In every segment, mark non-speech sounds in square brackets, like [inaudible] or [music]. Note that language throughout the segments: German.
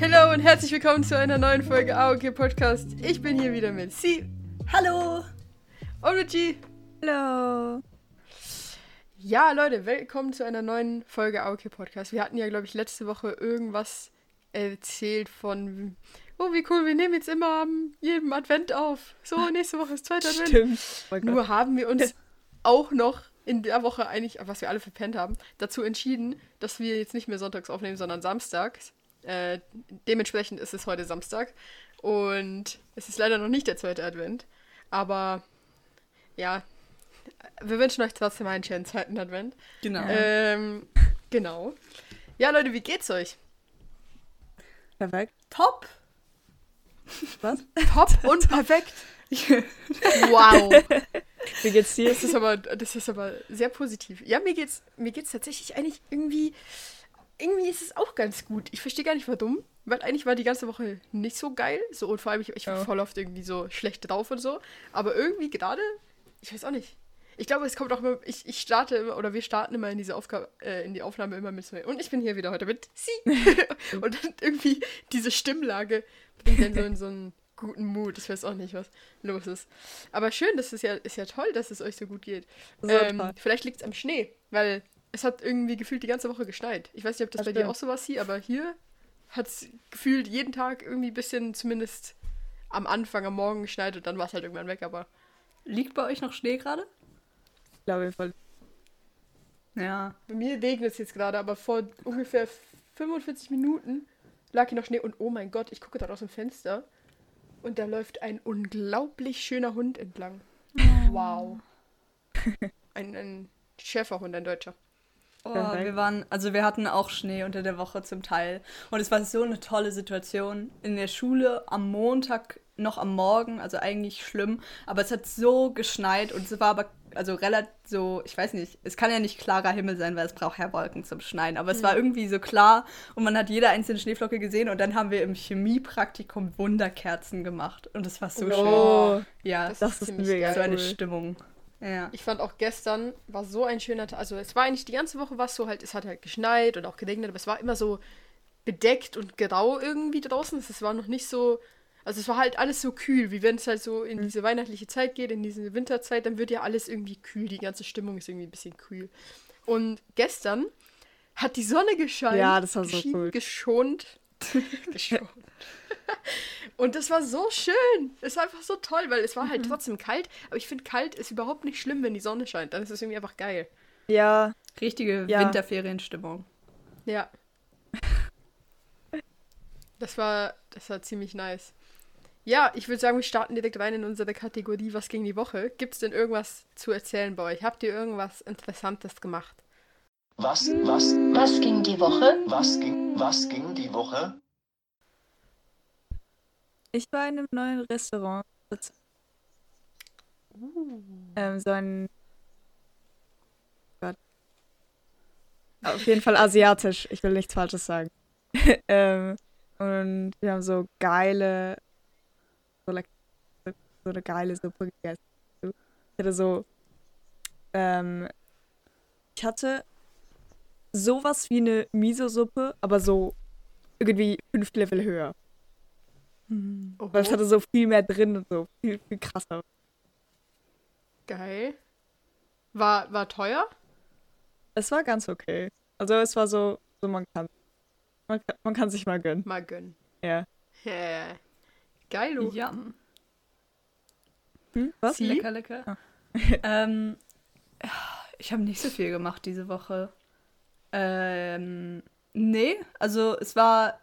Hallo und herzlich willkommen zu einer neuen Folge AOK Podcast. Ich bin hier wieder mit Sie. Hallo. Und mit G. Hallo. Ja, Leute, willkommen zu einer neuen Folge AOK Podcast. Wir hatten ja, glaube ich, letzte Woche irgendwas erzählt von, oh, wie cool, wir nehmen jetzt immer am jedem Advent auf. So, nächste Woche ist zweiter Advent. Stimmt. Oh Nur haben wir uns auch noch in der Woche eigentlich, was wir alle verpennt haben, dazu entschieden, dass wir jetzt nicht mehr sonntags aufnehmen, sondern samstags. Äh, dementsprechend ist es heute Samstag und es ist leider noch nicht der zweite Advent. Aber ja, wir wünschen euch trotzdem einen schönen zweiten Advent. Genau. Ähm, genau. Ja, Leute, wie geht's euch? Perfekt. Top. Was? Top [laughs] und perfekt. wow. [laughs] Wie geht's dir? Das ist aber, das ist aber sehr positiv. Ja, mir geht's, mir geht's tatsächlich eigentlich irgendwie, irgendwie ist es auch ganz gut. Ich verstehe gar nicht warum, weil eigentlich war die ganze Woche nicht so geil. So und vor allem ich, ich war Oh. voll oft irgendwie so schlecht drauf und so. Aber irgendwie gerade, ich weiß auch nicht. Ich glaube, es kommt auch immer, ich, ich starte immer, oder wir starten immer in diese Aufgabe, äh, in die Aufnahme immer mit so, und ich bin hier wieder heute mit Sie. [laughs] [laughs] und dann irgendwie diese Stimmlage bringt dann so in so einen guten Mut. Ich weiß auch nicht, was los ist. Aber schön, das ist ja, ist ja toll, dass es euch so gut geht. Ähm, vielleicht liegt es am Schnee, weil es hat irgendwie gefühlt die ganze Woche geschneit. Ich weiß nicht, ob das, Das bei dir stimmt. auch so war, Sie, aber hier hat es gefühlt jeden Tag irgendwie ein bisschen, zumindest am Anfang, am Morgen geschneit und dann war es halt irgendwann weg, aber Liegt bei euch noch Schnee gerade? Ich glaube jedenfalls. Ja. bei mir regnet es jetzt gerade, aber vor ungefähr 45 Minuten lag hier noch Schnee und oh mein Gott, ich gucke gerade aus dem Fenster und da läuft ein unglaublich schöner Hund entlang. Wow. [laughs] Ein, ein Schäferhund, ein deutscher. Oh, Perfekt. wir waren, also wir hatten auch Schnee unter der Woche zum Teil. Und es war so eine tolle Situation. In der Schule am Montag noch am Morgen, also eigentlich schlimm, aber es hat so geschneit und es war aber also relativ so, ich weiß nicht, es kann ja nicht klarer Himmel sein, weil es braucht ja Wolken zum Schneien, aber es war irgendwie so klar und man hat jede einzelne Schneeflocke gesehen und dann haben wir im Chemiepraktikum Wunderkerzen gemacht und es war so schön. Oh, Ja, Das das ist ist mega so eine cool. Stimmung. Ja. Ich fand auch gestern war so ein schöner Tag. Also es war eigentlich die ganze Woche was so halt, es hat halt geschneit und auch geregnet, aber es war immer so bedeckt und grau irgendwie draußen. Es war noch nicht so, also es war halt alles so kühl, wie wenn es halt so Mhm. in diese weihnachtliche Zeit geht, in diese Winterzeit, dann wird ja alles irgendwie kühl. Die ganze Stimmung ist irgendwie ein bisschen kühl. Und gestern hat die Sonne gescheint. Ja, das war so cool. Geschont. Geschont. [laughs] Und das war so schön. Es war einfach so toll, weil es war halt Mhm. trotzdem kalt. Aber ich finde, kalt ist überhaupt nicht schlimm, wenn die Sonne scheint. Dann ist es irgendwie einfach geil. Ja, Richtige Ja. Winterferienstimmung. Ja. Das war, das war ziemlich nice. Ja, ich würde sagen, wir starten direkt rein in unsere Kategorie Was ging die Woche? Gibt es denn irgendwas zu erzählen bei euch? Habt ihr irgendwas Interessantes gemacht? Was, was, Was ging die Woche? was ging, was ging die Woche? ich war in einem neuen Restaurant. Das- Ähm, so ein. Gott. Auf jeden Fall asiatisch. Ich will nichts Falsches sagen. [laughs] ähm, und wir haben so geile. So, so eine geile Suppe gegessen. Ich hatte so. Ähm, ich hatte sowas wie eine Miso-Suppe, aber so irgendwie fünf Level höher. Weil es hatte so viel mehr drin und so viel, viel krasser. Geil. War, war teuer? Es war ganz okay. Also es war so, so man kann. Man kann, man kann sich mal gönnen. Mal gönnen. Ja. Yeah. Geil, du. Ja. Hm? Was? Sie? Lecker, lecker. Ah. [laughs] ähm, ich habe nicht so viel gemacht diese Woche. Ähm, nee, also es war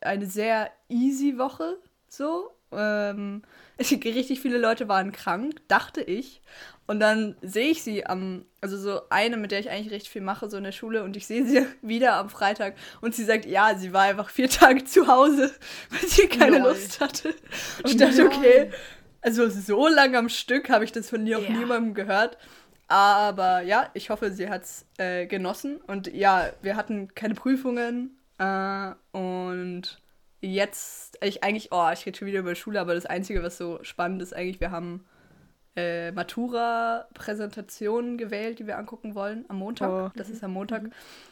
eine sehr easy Woche, so. Ähm, [laughs] richtig viele Leute waren krank, dachte ich. Und dann sehe ich sie am, also so eine, mit der ich eigentlich recht viel mache, so in der Schule, und ich sehe sie [laughs] wieder am Freitag und sie sagt, ja, sie war einfach vier [laughs] Tage zu Hause, weil sie keine Lol. Lust hatte. Und ich dachte, okay, also so lange am Stück habe ich das von dir auch Ja. niemandem gehört. Aber ja, ich hoffe, sie hat es äh, genossen. Und ja, wir hatten keine Prüfungen. Äh, und jetzt, ich eigentlich, oh, ich rede schon wieder über Schule, aber das Einzige, was so spannend ist, eigentlich, wir haben äh, Matura-Präsentationen gewählt, die wir angucken wollen am Montag. Oh. Das ist am Montag.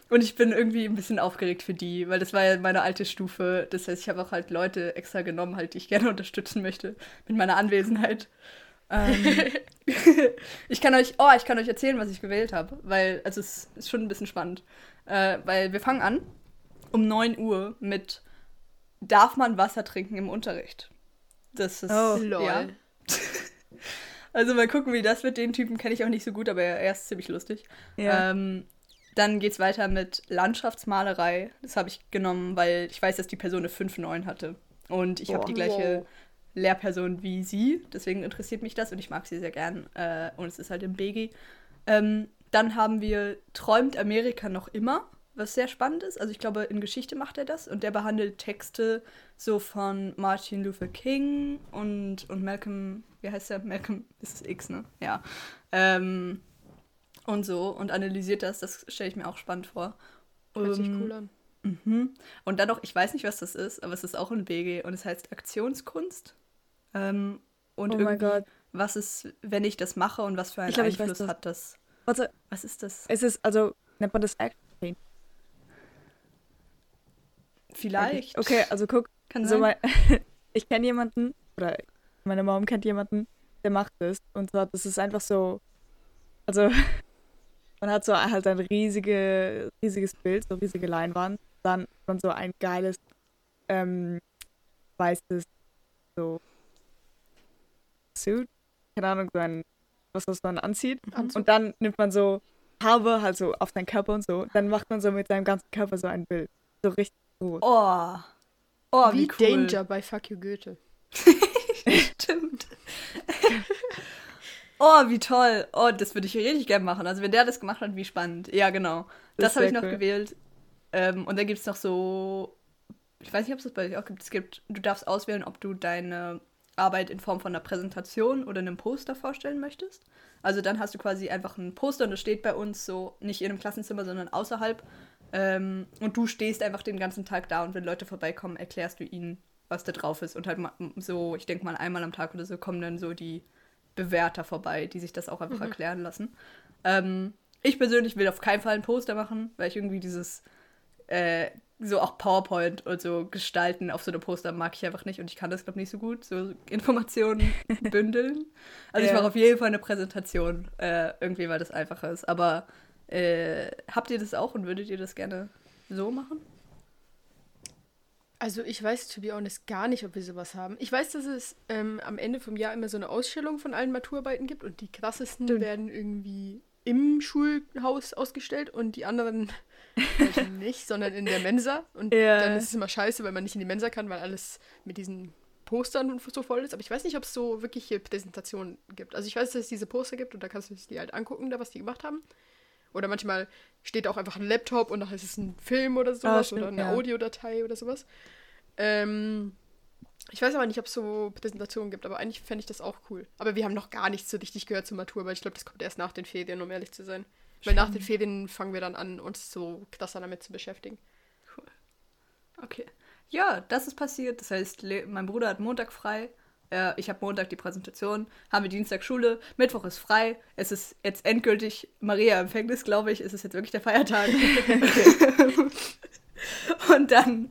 Und ich bin irgendwie ein bisschen aufgeregt für die, weil das war ja meine alte Stufe. Das heißt, ich habe auch halt Leute extra genommen, halt, die ich gerne [laughs] unterstützen möchte mit meiner Anwesenheit. Ähm, [laughs] ich kann euch, oh, ich kann euch erzählen, was ich gewählt habe, weil also es ist schon ein bisschen spannend, äh, weil wir fangen an um 9 Uhr mit darf man Wasser trinken im Unterricht. Das ist Oh. Lol. ja. [laughs] Also mal gucken, wie das wird. Den Typen kenne ich auch nicht so gut, aber er ist ziemlich lustig. Ja. Ähm, dann geht's weiter mit Landschaftsmalerei. Das habe ich genommen, weil ich weiß, dass die Person eine 5-9 hatte. Und ich habe die gleiche Wow. Lehrperson wie sie. Deswegen interessiert mich das und ich mag sie sehr gern. Äh, und es ist halt im BG. Ähm, dann haben wir Träumt Amerika noch immer, was sehr spannend ist. Also ich glaube, in Geschichte macht er das und der behandelt Texte so von Martin Luther King und, und Malcolm, wie heißt der? Malcolm, ist es X, ne? Ja. Ähm, und so und analysiert das. Das stelle ich mir auch spannend vor. Hört sich Ähm, cool an. Mhm. Und dann noch, ich weiß nicht, was das ist, aber es ist auch ein BG und es heißt Aktionskunst. Ähm, und oh mein irgendwie, Gott. was ist, wenn ich das mache und was für einen Ich glaub, ich weiß Einfluss das. hat das? Warte, Was ist das? es ist, also, nennt man das Act? Vielleicht. Okay, also guck, kann so sein. mein, [laughs] ich kenne jemanden, oder meine Mom kennt jemanden, der macht das. Und zwar, das ist einfach so, also, [laughs] man hat so halt ein riesige, riesiges Bild, so riesige Leinwand, dann dann so ein geiles, ähm, weißes, so, Suit, keine Ahnung, so ein, was, was man anzieht. Anzug. Und dann nimmt man so Farbe halt so auf seinen Körper und so. Dann macht man so mit seinem ganzen Körper so ein Bild. So richtig groß. Oh. Oh, wie, Wie cool. Danger bei Fuck You Goethe. [laughs] Stimmt. [laughs] oh, wie toll. Oh, das würde ich richtig gerne machen. Also wenn der das gemacht hat, wie spannend. Ja, genau. Das Das, habe ich noch cool. gewählt. Ähm, und dann gibt es noch so, ich weiß nicht, ob es das bei euch auch gibt. Es gibt, du darfst auswählen, ob du deine Arbeit in Form von einer Präsentation oder einem Poster vorstellen möchtest. Also dann hast du quasi einfach ein Poster und das steht bei uns so nicht in einem Klassenzimmer, sondern außerhalb. Ähm, und du stehst einfach den ganzen Tag da und wenn Leute vorbeikommen, erklärst du ihnen, was da drauf ist. Und halt so, ich denke mal einmal am Tag oder so kommen dann so die Bewerter vorbei, die sich das auch einfach erklären lassen. Ähm, ich persönlich will auf keinen Fall ein Poster machen, weil ich irgendwie dieses äh, so auch PowerPoint und so gestalten auf so einem Poster mag ich einfach nicht und ich kann das glaube nicht so gut, so Informationen [laughs] bündeln. Also ich Ja. mache auf jeden Fall eine Präsentation, äh, irgendwie, weil das einfacher ist. Aber äh, habt ihr das auch und würdet ihr das gerne so machen? Also ich weiß to be honest gar nicht, ob wir sowas haben. Ich weiß, dass es ähm, am Ende vom Jahr immer so eine Ausstellung von allen Maturarbeiten gibt und die krassesten Stimmt. werden irgendwie im Schulhaus ausgestellt und die anderen halt nicht, sondern in der Mensa. Und Ja. dann ist es immer scheiße, weil man nicht in die Mensa kann, weil alles mit diesen Postern so voll ist. Aber ich weiß nicht, ob es so wirkliche Präsentationen gibt. Also ich weiß, dass es diese Poster gibt und da kannst du die halt angucken, da was die gemacht haben. Oder manchmal steht auch einfach ein Laptop und dann ist es ein Film oder sowas stimmt, oder eine ja. Audiodatei oder sowas. Ähm, ich weiß aber nicht, ob es so Präsentationen gibt, aber eigentlich fände ich das auch cool. Aber wir haben noch gar nichts so richtig gehört zur Matur, weil ich glaube, das kommt erst nach den Ferien, um ehrlich zu sein. Weil nach den Ferien fangen wir dann an, uns so krasser damit zu beschäftigen. Okay. Ja, das ist passiert. Das heißt, mein Bruder hat Montag frei. Äh, ich habe Montag die Präsentation, haben wir Dienstag Schule, Mittwoch ist frei. Es ist jetzt endgültig Maria Empfängnis, glaube ich. Es ist jetzt wirklich der Feiertag. [laughs] [laughs] und dann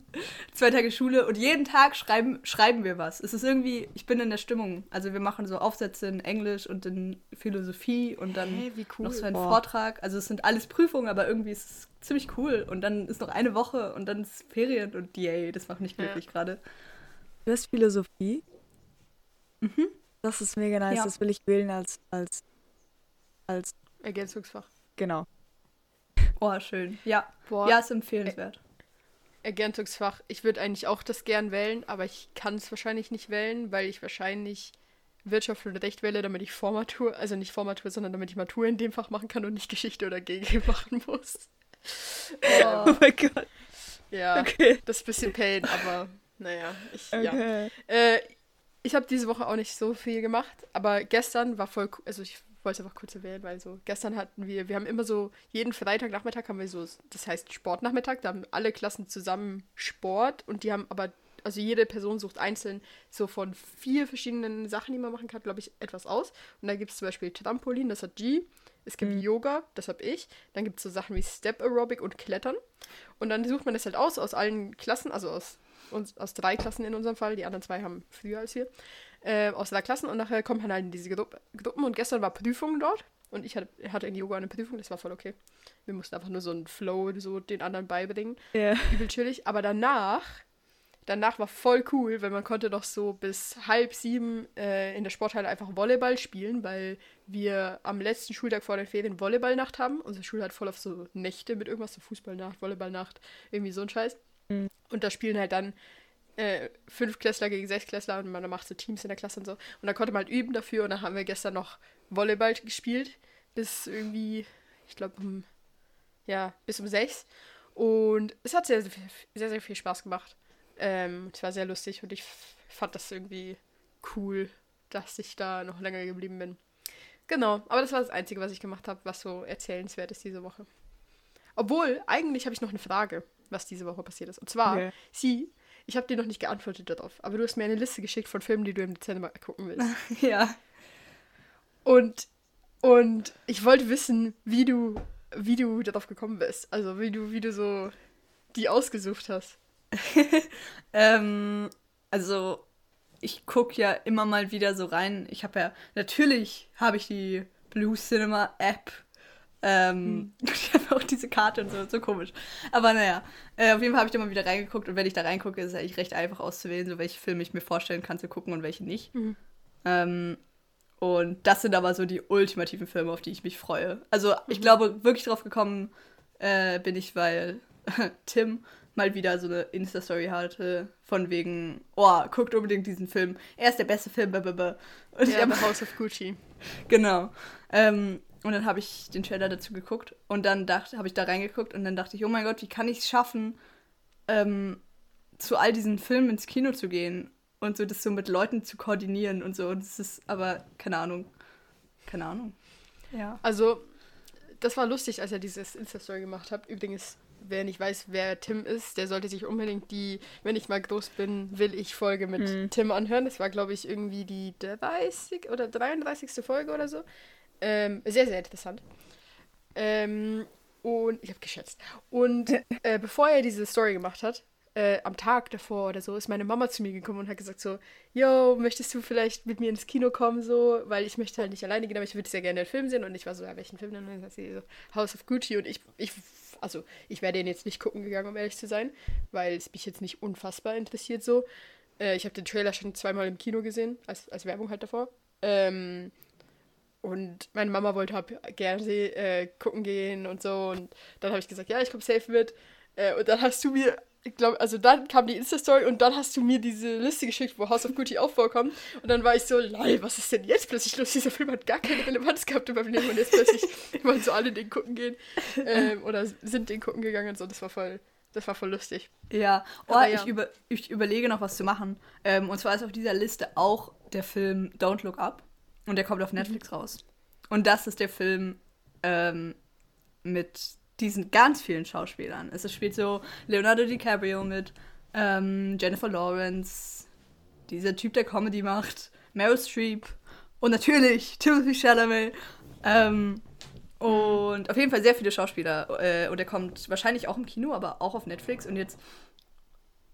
zwei Tage Schule und jeden Tag schreiben, schreiben wir was. Es ist irgendwie, ich bin in der Stimmung. Also wir machen so Aufsätze in Englisch und in Philosophie und dann wie cool. noch so ein Boah. Vortrag. Also es sind alles Prüfungen, aber irgendwie ist es ziemlich cool. Und dann ist noch eine Woche und dann ist Ferien und yay, das macht mich Ja. glücklich gerade. Du hast Philosophie. Mhm. Das ist mega nice. Ja. Das will ich wählen als, als, als, Ergänzungsfach. genau. Oh, schön. Ja. Boah, Ja, ist empfehlenswert. Ergänzungsfach. Ich würde eigentlich auch das gern wählen, aber ich kann es wahrscheinlich nicht wählen, weil ich wahrscheinlich Wirtschaft und Recht wähle, damit ich Vormatur, also nicht Vormatur, sondern damit ich Matur in dem Fach machen kann und nicht Geschichte oder GG [laughs] machen muss. Oh. Ähm, mein Gott. ja, Okay. das ist ein bisschen Pain, aber naja, ich, ja. Okay. Äh, ich habe diese Woche auch nicht so viel gemacht, aber gestern war voll, cool- also ich wollte es einfach kurz erwähnen, weil so, gestern hatten wir, wir haben immer so, jeden Freitagnachmittag haben wir so, das heißt Sportnachmittag, da haben alle Klassen zusammen Sport und die haben aber also jede Person sucht einzeln so von vier verschiedenen Sachen, die man machen kann, glaube ich, etwas aus. Und da gibt es zum Beispiel Trampolin, das hat G. Es gibt Mhm. Yoga, das habe ich. Dann gibt es so Sachen wie Step Aerobic und Klettern. Und dann sucht man das halt aus, aus allen Klassen, also aus, uns, aus drei Klassen in unserem Fall. Die anderen zwei haben früher als wir. Äh, aus drei Klassen und nachher kommt man halt in diese Gru Gruppen. Und gestern war Prüfung dort. Und ich hatte, hatte in Yoga eine Prüfung, das war voll okay. Wir mussten einfach nur so einen Flow so den anderen beibringen Ja. übel chillig. Aber danach, danach war voll cool, weil man konnte doch so bis halb sieben äh, in der Sporthalle einfach Volleyball spielen, weil wir am letzten Schultag vor den Ferien Volleyballnacht haben. Unsere Schule hat voll auf so Nächte mit irgendwas, so Fußballnacht, Volleyballnacht, irgendwie so ein Scheiß. Mhm. Und da spielen halt dann äh, fünf Klässler gegen sechs Klässler und man macht so Teams in der Klasse und so. Und da konnte man halt üben dafür und dann haben wir gestern noch Volleyball gespielt bis irgendwie, ich glaube, um, ja, bis um sechs. Und es hat sehr, sehr, viel- sehr, sehr viel Spaß gemacht. Ähm, es war sehr lustig und ich fand das irgendwie cool, dass ich da noch länger geblieben bin. Genau, aber das war das Einzige, was ich gemacht habe, was so erzählenswert ist diese Woche. Obwohl, eigentlich habe ich noch eine Frage, was diese Woche passiert ist. Und zwar, Okay. sie, ich habe dir noch nicht geantwortet darauf, aber du hast mir eine Liste geschickt von Filmen, die du im Dezember gucken willst. [laughs] Ja. Und, und ich wollte wissen, wie du, wie du darauf gekommen bist. Also wie du, wie du so die ausgesucht hast. [laughs] Ähm, also, ich gucke ja immer mal wieder so rein. Ich habe ja, natürlich habe ich die Blue Cinema App. Ähm, [laughs] Ich habe auch diese Karte und so, so komisch. Aber naja, äh, auf jeden Fall habe ich da mal wieder reingeguckt und wenn ich da reingucke, ist es eigentlich recht einfach auszuwählen, so welche Filme ich mir vorstellen kann zu gucken und welche nicht. Mhm. Ähm, und das sind aber so die ultimativen Filme, auf die ich mich freue. Also ich glaube, wirklich drauf gekommen äh, bin ich, weil [laughs] Tim mal wieder so eine Insta-Story hatte, von wegen, oh, guckt unbedingt diesen Film. Er ist der beste Film. blablabla. Und ich Ja, hab, The House of Gucci. [laughs] genau. Ähm, und dann habe ich den Trailer dazu geguckt und dann dachte, habe ich da reingeguckt und dann dachte ich, oh mein Gott, wie kann ich es schaffen, ähm, zu all diesen Filmen ins Kino zu gehen und so das so mit Leuten zu koordinieren und so. Und es ist aber, keine Ahnung. Keine Ahnung. Ja. Also, das war lustig, als er dieses Insta-Story gemacht hat. Übrigens, wer nicht weiß, wer Tim ist, der sollte sich unbedingt die, wenn ich mal groß bin, will ich Folge mit Hm. Tim anhören. Das war, glaube ich, irgendwie die 30 oder 33. Folge oder so. Ähm, sehr, sehr interessant. Ähm, und ich habe geschätzt. Und [laughs] äh, bevor er diese Story gemacht hat, äh, am Tag davor oder so, ist meine Mama zu mir gekommen und hat gesagt so, yo, möchtest du vielleicht mit mir ins Kino kommen, so, weil ich möchte halt nicht alleine gehen, aber ich würde sehr gerne den Film sehen. Und ich war so, ja, welchen Film denn? Und dann sie so, House of Gucci. Und ich, ich, also, ich wäre den jetzt nicht gucken gegangen, um ehrlich zu sein, weil es mich jetzt nicht unfassbar interessiert so. Äh, ich habe den Trailer schon zweimal im Kino gesehen, als, als Werbung halt davor. Ähm, und meine Mama wollte halt gerne äh, gucken gehen und so. Und dann habe ich gesagt, ja, ich komme safe mit. Äh, und dann hast du mir, ich glaube, also dann kam die Insta-Story und dann hast du mir diese Liste geschickt, wo House of Gucci auch vorkommt. Und dann war ich so, lol, was ist denn jetzt plötzlich los? Dieser Film hat gar keine Relevanz gehabt in meinem Leben. Und jetzt plötzlich [laughs] wollen so alle den gucken gehen. Ähm, oder sind den gucken gegangen und so. Das war voll, das war voll lustig. Ja, oh, Aber ja. Ich, über, ich überlege noch was zu machen. Ähm, und zwar ist auf dieser Liste auch der Film Don't Look Up. Und der kommt auf Netflix raus. Und das ist der Film ähm, mit diesen ganz vielen Schauspielern. Es spielt so Leonardo DiCaprio mit, ähm, Jennifer Lawrence, dieser Typ, der Comedy macht, Meryl Streep und natürlich Timothy Chalamet. Ähm, und auf jeden Fall sehr viele Schauspieler. Äh, und der kommt wahrscheinlich auch im Kino, aber auch auf Netflix. Und jetzt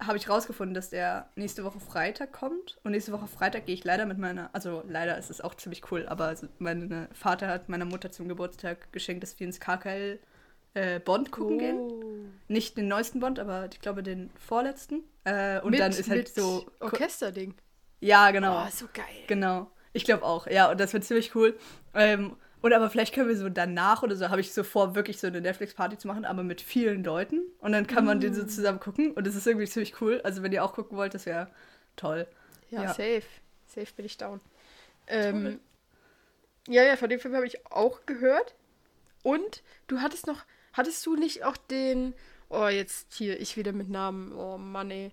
habe ich rausgefunden, dass der nächste Woche Freitag kommt. Und nächste Woche Freitag gehe ich leider mit meiner, also leider ist es auch ziemlich cool, aber mein Vater hat meiner Mutter zum Geburtstag geschenkt, dass wir ins KKL äh, Bond gucken gehen. Oh. Nicht den neuesten Bond, aber ich glaube den vorletzten. Äh, und mit, dann ist halt so. Orchesterding. Ja, genau. Oh, so geil. Genau. Ich glaube auch, ja, und das wird ziemlich cool. Ähm, und aber vielleicht können wir so danach oder so, habe ich so vor, wirklich so eine Netflix-Party zu machen, aber mit vielen Leuten. Und dann kann man den so zusammen gucken. Und das ist irgendwie ziemlich cool. Also wenn ihr auch gucken wollt, das wäre toll. Ja, Ja. safe. Safe bin ich down. Ähm, ja, ja, von dem Film habe ich auch gehört. Und du hattest noch, hattest du nicht auch den, oh, jetzt hier, ich wieder mit Namen, oh Mann, ey.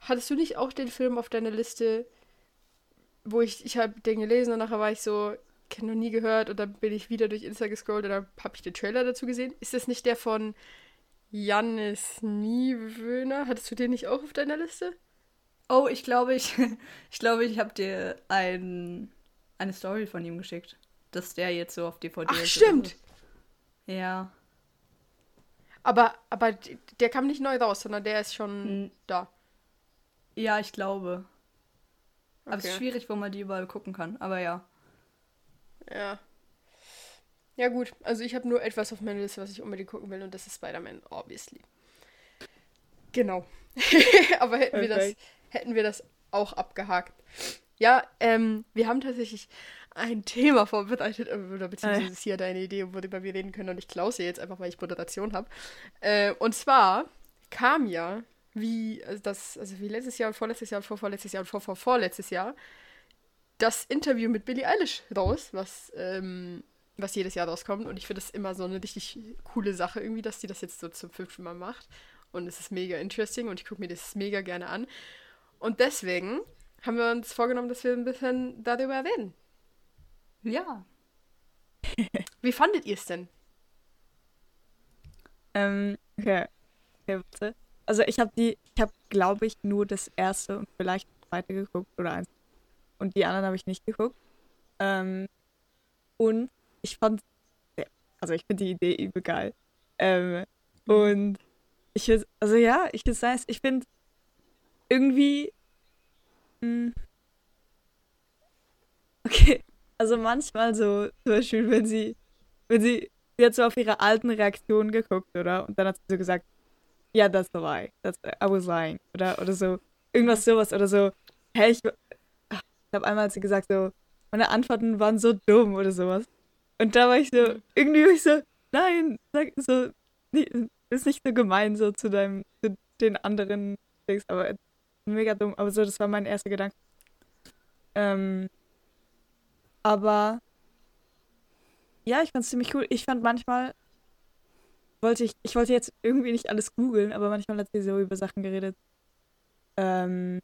Hattest du nicht auch den Film auf deiner Liste, wo ich, ich habe den gelesen und nachher war ich so, kenne noch nie gehört und dann bin ich wieder durch Insta gescrollt und dann habe ich den Trailer dazu gesehen. Ist das nicht der von Jannis Niewöhner? Hattest du den nicht auch auf deiner Liste? Oh, ich glaube, ich, [laughs] ich glaube, ich habe dir ein, eine Story von ihm geschickt. Dass der jetzt so auf DVD Ach, ist stimmt. Ja. Aber, aber der kam nicht neu raus, sondern der ist schon Hm. da. Ja, ich glaube. Aber es ist Okay. schwierig, wo man die überall gucken kann. Aber ja. Ja. Ja, gut. Also, ich habe nur etwas auf meiner Liste, was ich unbedingt gucken will, und das ist Spider-Man, obviously. Genau. [laughs] aber hätten wir, das, Perfekt. hätten wir das auch abgehakt. Ja, ähm, wir haben tatsächlich ein Thema vorbereitet, äh, oder beziehungsweise ist hier deine Idee, worüber wir reden können, und ich klaue sie jetzt einfach, weil ich Moderation habe. Äh, und zwar kam ja, wie also das, also wie letztes Jahr, vorletztes Jahr, vorvorletztes Jahr und vor, vor, vorletztes Jahr, das Interview mit Billie Eilish raus, was, ähm, was jedes Jahr rauskommt. Und ich finde das immer so eine richtig coole Sache irgendwie, dass die das jetzt so zum fünften Mal macht. Und es ist mega interesting und ich gucke mir das mega gerne an. Und deswegen haben wir uns vorgenommen, dass wir ein bisschen darüber reden. Ja. [laughs] Wie fandet ihr es denn? Ähm, okay. okay warte. Also ich habe die, ich habe, glaube ich, nur das erste und vielleicht das zweite geguckt oder eins. Und die anderen habe ich nicht geguckt. Ähm, und ich fand, also ich finde die Idee übel geil. Ähm, und ich also ja, ich das heißt, ich finde irgendwie, mh, okay, also manchmal so, zum Beispiel, wenn sie, wenn sie, sie hat so auf ihre alten Reaktionen geguckt, oder? Und dann hat sie so gesagt, ja, that's a lie, that's, I was lying, oder, oder so, irgendwas sowas, oder so, hey, ich, ich glaube einmal sie gesagt so, meine Antworten waren so dumm, oder sowas. Und da war ich so, irgendwie war ich so, nein, sag so, nie- ist nicht so gemein so zu deinem, zu den anderen Dings, aber mega dumm, aber so, das war mein erster Gedanke. Ähm, aber ja, ich fand es ziemlich cool. Ich fand manchmal wollte ich, ich wollte jetzt irgendwie nicht alles googeln, aber manchmal hat sie so über Sachen geredet. Ähm,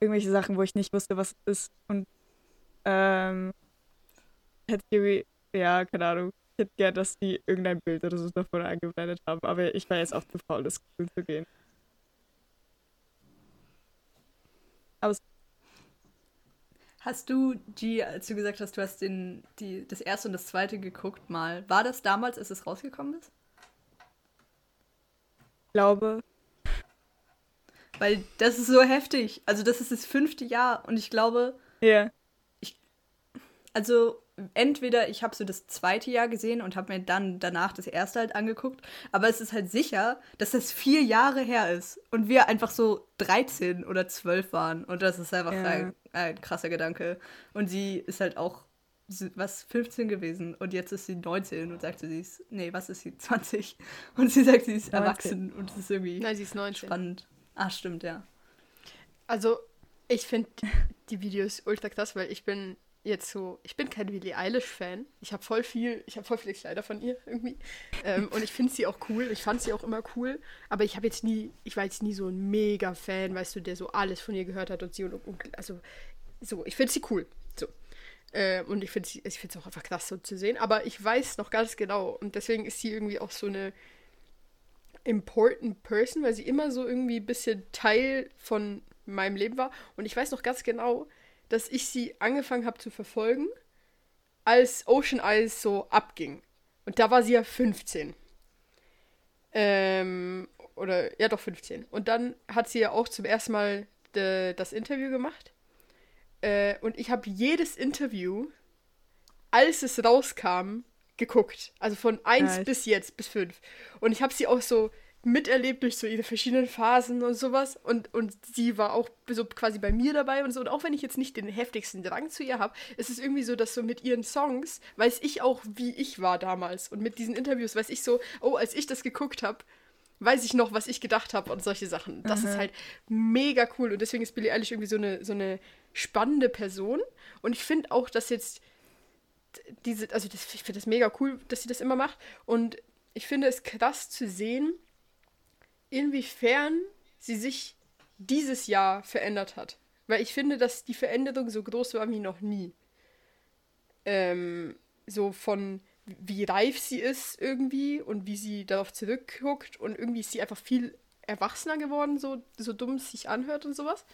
irgendwelche Sachen, wo ich nicht wusste, was es ist. Und ähm, hätte irgendwie, ja, keine Ahnung. Ich hätte gern, dass die irgendein Bild oder so davon eingeblendet haben, aber ich war jetzt auch zu faul, das googeln zu gehen. Aber Hast du die, als du gesagt hast, du hast den, die, das erste und das zweite geguckt mal, war das damals, als es rausgekommen ist? ich glaube, Weil das ist so heftig. Also das ist das fünfte Jahr und ich glaube, ja. also entweder ich habe so das zweite Jahr gesehen und habe mir dann danach das erste halt angeguckt, aber es ist halt sicher, dass das vier Jahre her ist und wir einfach so 13 oder 12 waren und das ist einfach Ja. ein, ein krasser Gedanke. Und sie ist halt auch was 15 gewesen und jetzt ist sie 19 und sagt sie ist nee was ist sie [laughs] 20 und sie sagt sie ist 19. erwachsen und es ist irgendwie Nein, sie ist 19. spannend. Ah stimmt ja. Also, ich finde die Videos ultra krass, weil ich bin jetzt so, ich bin kein Billie Eilish-Fan. Ich habe voll viel, ich habe voll viele Kleider von ihr irgendwie. Ähm, und ich finde sie auch cool. Ich fand sie auch immer cool. Aber ich habe jetzt nie, ich war jetzt nie so ein Mega-Fan, weißt du, der so alles von ihr gehört hat und sie und, und also so, ich finde sie cool. So. Äh, und ich finde ich finde es auch einfach krass so zu sehen. Aber ich weiß noch ganz genau. Und deswegen ist sie irgendwie auch so eine important person, weil sie immer so irgendwie ein bisschen Teil von meinem Leben war. Und ich weiß noch ganz genau, dass ich sie angefangen habe zu verfolgen, als Ocean Eyes so abging. Und da war sie ja 15. Ähm, oder, ja doch 15. Und dann hat sie ja auch zum ersten Mal de, das Interview gemacht. Äh, und ich habe jedes Interview, als es rauskam, geguckt. Also von 1 Nice. bis jetzt, bis 5. Und ich habe sie auch so miterlebt durch so ihre verschiedenen Phasen und sowas. Und, und sie war auch so quasi bei mir dabei und so. Und auch wenn ich jetzt nicht den heftigsten Drang zu ihr habe, ist es irgendwie so, dass so mit ihren Songs weiß ich auch, wie ich war damals. Und mit diesen Interviews weiß ich so, oh, als ich das geguckt habe, weiß ich noch, was ich gedacht habe und solche Sachen. Das ist halt mega cool. Und deswegen ist Billie Eilish irgendwie so eine, so eine spannende Person. Und ich finde auch, dass jetzt diese, also das, ich finde das mega cool, dass sie das immer macht. Und ich finde es krass zu sehen, inwiefern sie sich dieses Jahr verändert hat. Weil ich finde, dass die Veränderung so groß war wie noch nie. Ähm, so von wie reif sie ist irgendwie und wie sie darauf zurückguckt und irgendwie ist sie einfach viel erwachsener geworden, so, so dumm es sich anhört und sowas.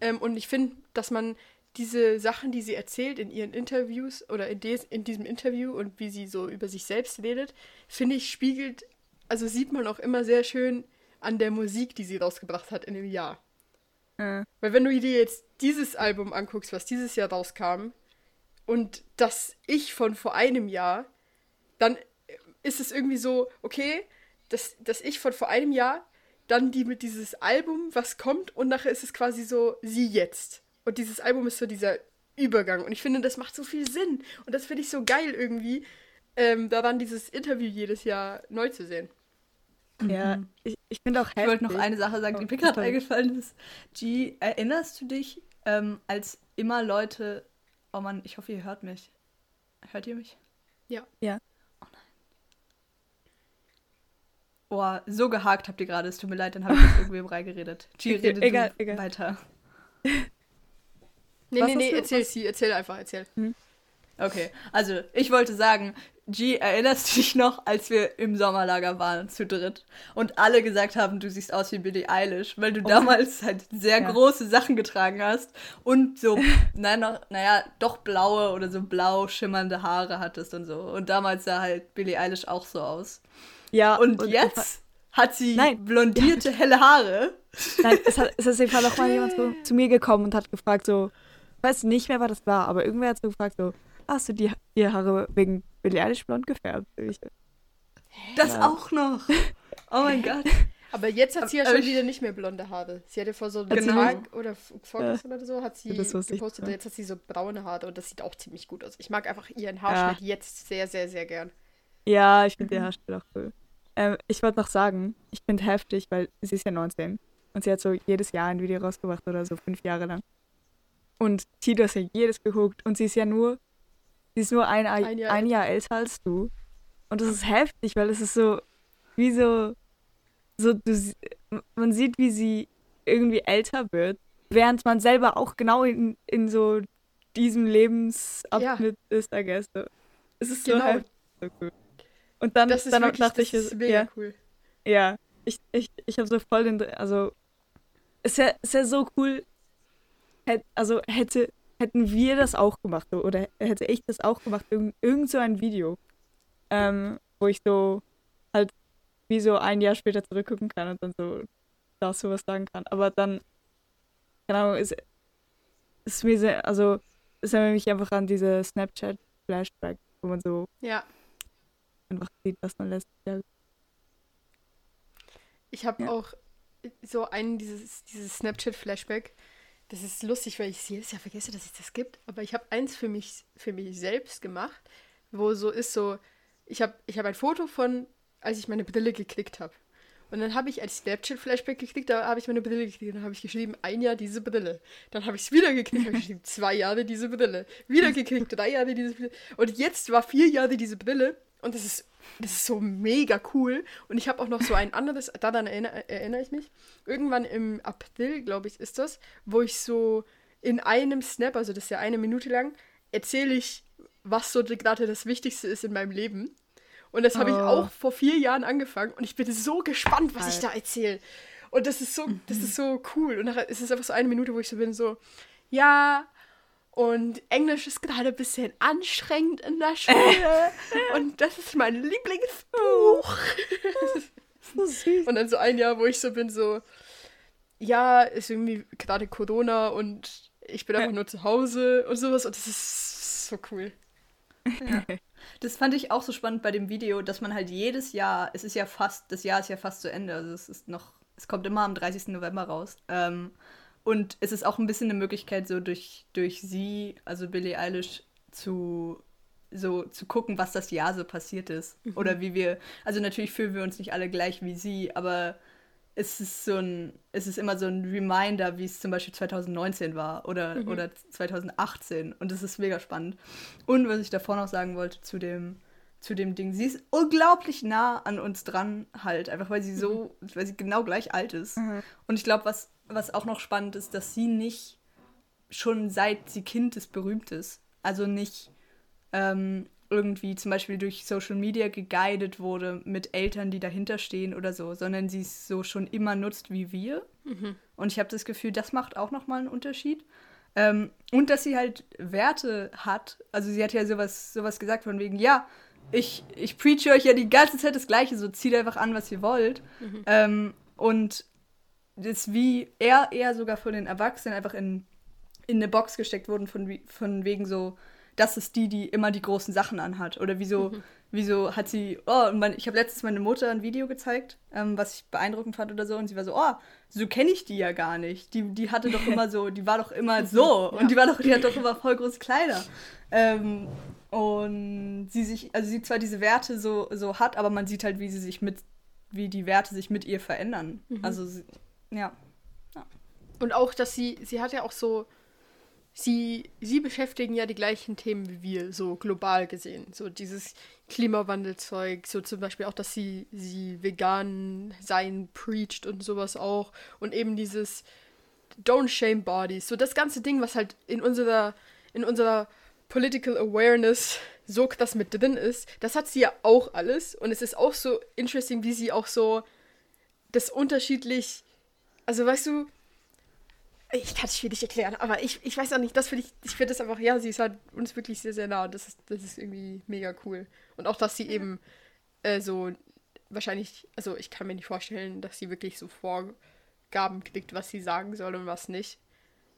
Ähm, und ich finde, dass man diese Sachen, die sie erzählt in ihren Interviews oder in, des, in diesem Interview und wie sie so über sich selbst redet, finde ich, spiegelt, also sieht man auch immer sehr schön an der Musik, die sie rausgebracht hat in dem Jahr. Äh, Weil wenn du dir jetzt dieses Album anguckst, was dieses Jahr rauskam, und das ich von vor einem Jahr, dann ist es irgendwie so, okay, das, das ich von vor einem Jahr, dann die mit dieses Album, was kommt, und nachher ist es quasi so, sie jetzt. Und dieses Album ist so dieser Übergang. Und ich finde, das macht so viel Sinn. Und das finde ich so geil irgendwie, ähm, daran dieses Interview jedes Jahr neu zu sehen. Ja, ich, ich finde auch Ich wollte noch heftig. eine Sache sagen, die Oh, mir gerade eingefallen ist. G, erinnerst du dich, ähm, als immer Leute. Oh Mann, ich hoffe, ihr hört mich. Hört ihr mich? Ja. Ja. Boah, so gehakt habt ihr gerade. Es tut mir leid, dann habe ich jetzt [laughs] irgendwem reingeredet. G, redet egal, du egal. weiter. [laughs] Nee, Was nee, nee, erzähl was- sie, erzähl einfach, erzähl. Okay, also ich wollte sagen, G, erinnerst du dich noch, als wir im Sommerlager waren, zu dritt und alle gesagt haben, du siehst aus wie Billie Eilish, weil du damals halt sehr Ja. große Sachen getragen hast und so, [laughs] nein, noch, naja, doch blaue oder so blau schimmernde Haare hattest und so. Und damals sah halt Billie Eilish auch so aus. Ja, Und, jetzt hat sie Nein. blondierte, helle Haare. Nein, es, hat, es ist auf jeden Fall noch mal jemand zu, [laughs] zu mir gekommen und hat gefragt, so, ich weiß nicht mehr, wer das war, aber irgendwer hat so gefragt, so, hast du die, die Haare wegen Billie Eilish blond gefärbt? Ich, Das Ja. auch noch. Oh mein Gott. [laughs] Aber jetzt hat sie ja Aber schon ich- wieder nicht mehr blonde Haare. Sie hatte vor so einem sie Tag oder vorgestern oder so, hat sie gepostet, ja. jetzt hat sie so braune Haare und das sieht auch ziemlich gut aus. Ich mag einfach ihren Haarschnitt jetzt sehr, sehr, sehr gern. ja, ich finde die Haarstelle auch cool. Ähm, ich wollte noch sagen, ich finde heftig, weil sie ist ja 19 und sie hat so jedes Jahr ein Video rausgebracht oder so fünf Jahre lang. Und Tito ist ja jedes geguckt und sie ist ja nur, sie ist nur ein, Ein Jahr ein Jahr älter als du. Und das ist heftig, weil es ist so, wie so, so du, man sieht, wie sie irgendwie älter wird, während man selber auch genau in, in so diesem Lebensabschnitt ist, I guess. So. Es ist so Genau. heftig. So cool. Und dann, Das ist dann wirklich, dachte ich, ist mega ja, cool. ja, ich, ich, ich habe so voll den, also, es wäre es wär so cool, also hätte, hätten wir das auch gemacht, oder hätte ich das auch gemacht, irgend, irgend so ein Video, ähm, wo ich so halt wie so ein Jahr später zurückgucken kann und dann so dazu was sagen kann. Aber dann, keine Ahnung, ist, ist mir sehr, also, es erinnert mich einfach an diese Snapchat-Flashback, wo man so Ja, einfach sieht, was man letztes Jahr ich habe Ja. auch so einen, dieses, dieses Snapchat-Flashback. Das ist lustig, weil ich jedes Jahr vergesse, dass es das gibt. Aber ich habe eins für mich, für mich selbst gemacht, wo so ist so, ich habe ich hab ein Foto von, als ich meine Brille geklickt habe. Und dann habe ich als Snapchat-Flashback geklickt, da habe ich meine Brille geklickt. Dann habe ich geschrieben, ein Jahr diese Brille. Dann habe ich es wieder geklickt, habe geschrieben, zwei Jahre diese Brille. Wieder geklickt, drei Jahre diese Brille. Und jetzt war vier Jahre diese Brille. Und das ist, das ist so mega cool. Und ich habe auch noch so ein anderes, daran erinnere, erinnere ich mich. Irgendwann im April, glaube ich, ist das, wo ich so in einem Snap, also das ist ja eine Minute lang, erzähle ich, was so gerade das Wichtigste ist in meinem Leben. Und das habe ich Oh. auch vor vier Jahren angefangen und ich bin so gespannt, was ich da erzähle. Und das ist so, das ist so cool. Und nachher ist es einfach so eine Minute, wo ich so bin, so, ja, und Englisch ist gerade ein bisschen anstrengend in der Schule. [laughs] und das ist mein Lieblingsbuch. So süß. Und dann so ein Jahr, wo ich so bin, so, ja, ist irgendwie gerade Corona und ich bin einfach nur zu Hause und sowas. Und das ist so cool. Das fand ich auch so spannend bei dem Video, dass man halt jedes Jahr, es ist ja fast, das Jahr ist ja fast zu Ende, also es ist noch, es kommt immer am 30. November raus. Ähm, und es ist auch ein bisschen eine Möglichkeit, so durch, durch sie, also Billie Eilish, zu so zu gucken, was das Jahr so passiert ist. Oder wie wir, also natürlich fühlen wir uns nicht alle gleich wie sie, aber es ist so ein, es ist immer so ein Reminder, wie es zum Beispiel 2019 war oder, oder 2018 und es ist mega spannend. Und was ich davor noch sagen wollte zu dem, zu dem Ding, sie ist unglaublich nah an uns dran halt, einfach weil sie so, weil sie genau gleich alt ist. Und ich glaube, was, was auch noch spannend ist, dass sie nicht schon seit sie Kind ist berühmt ist. Also nicht, ähm, irgendwie zum Beispiel durch Social Media geguidet wurde mit Eltern, die dahinter stehen oder so, sondern sie es so schon immer nutzt wie wir. Und ich habe das Gefühl, das macht auch nochmal einen Unterschied. Ähm, und dass sie halt Werte hat. Also sie hat ja sowas, sowas gesagt von wegen, ja, ich, ich preache euch ja die ganze Zeit das Gleiche, so zieht einfach an, was ihr wollt. Ähm, und das wie er eher sogar von den Erwachsenen einfach in, in eine Box gesteckt wurden, von, von wegen so, das ist die, die immer die großen Sachen anhat. Oder wieso, wieso hat sie, oh, mein, ich habe letztens meine Mutter ein Video gezeigt, ähm, was ich beeindruckend fand oder so, und sie war so, oh, so kenne ich die ja gar nicht. Die, die hatte doch immer so, die war doch immer [laughs] so. Und die war doch, die hat doch immer voll große Kleider. Ähm, und sie sich, also sie zwar diese Werte so, so hat, aber man sieht halt, wie sie sich mit, wie die Werte sich mit ihr verändern. Also sie, ja. Und auch, dass sie, sie hat ja auch so, sie, sie beschäftigen ja die gleichen Themen wie wir, so global gesehen. So dieses Klimawandelzeug, so zum Beispiel auch, dass sie, sie vegan sein preacht und sowas auch. Und eben dieses Don't Shame Bodies. So das ganze Ding, was halt in unserer, in unserer Political Awareness so krass mit drin ist, das hat sie ja auch alles. Und es ist auch so interesting, wie sie auch so das unterschiedlich, also weißt du, ich kann es schwierig erklären, aber ich, ich weiß auch nicht, das finde ich, ich finde das einfach, ja, sie ist halt uns wirklich sehr, sehr nah und das ist, das ist irgendwie mega cool. Und auch, dass sie eben äh, so wahrscheinlich, also ich kann mir nicht vorstellen, dass sie wirklich so Vorgaben kriegt, was sie sagen soll und was nicht.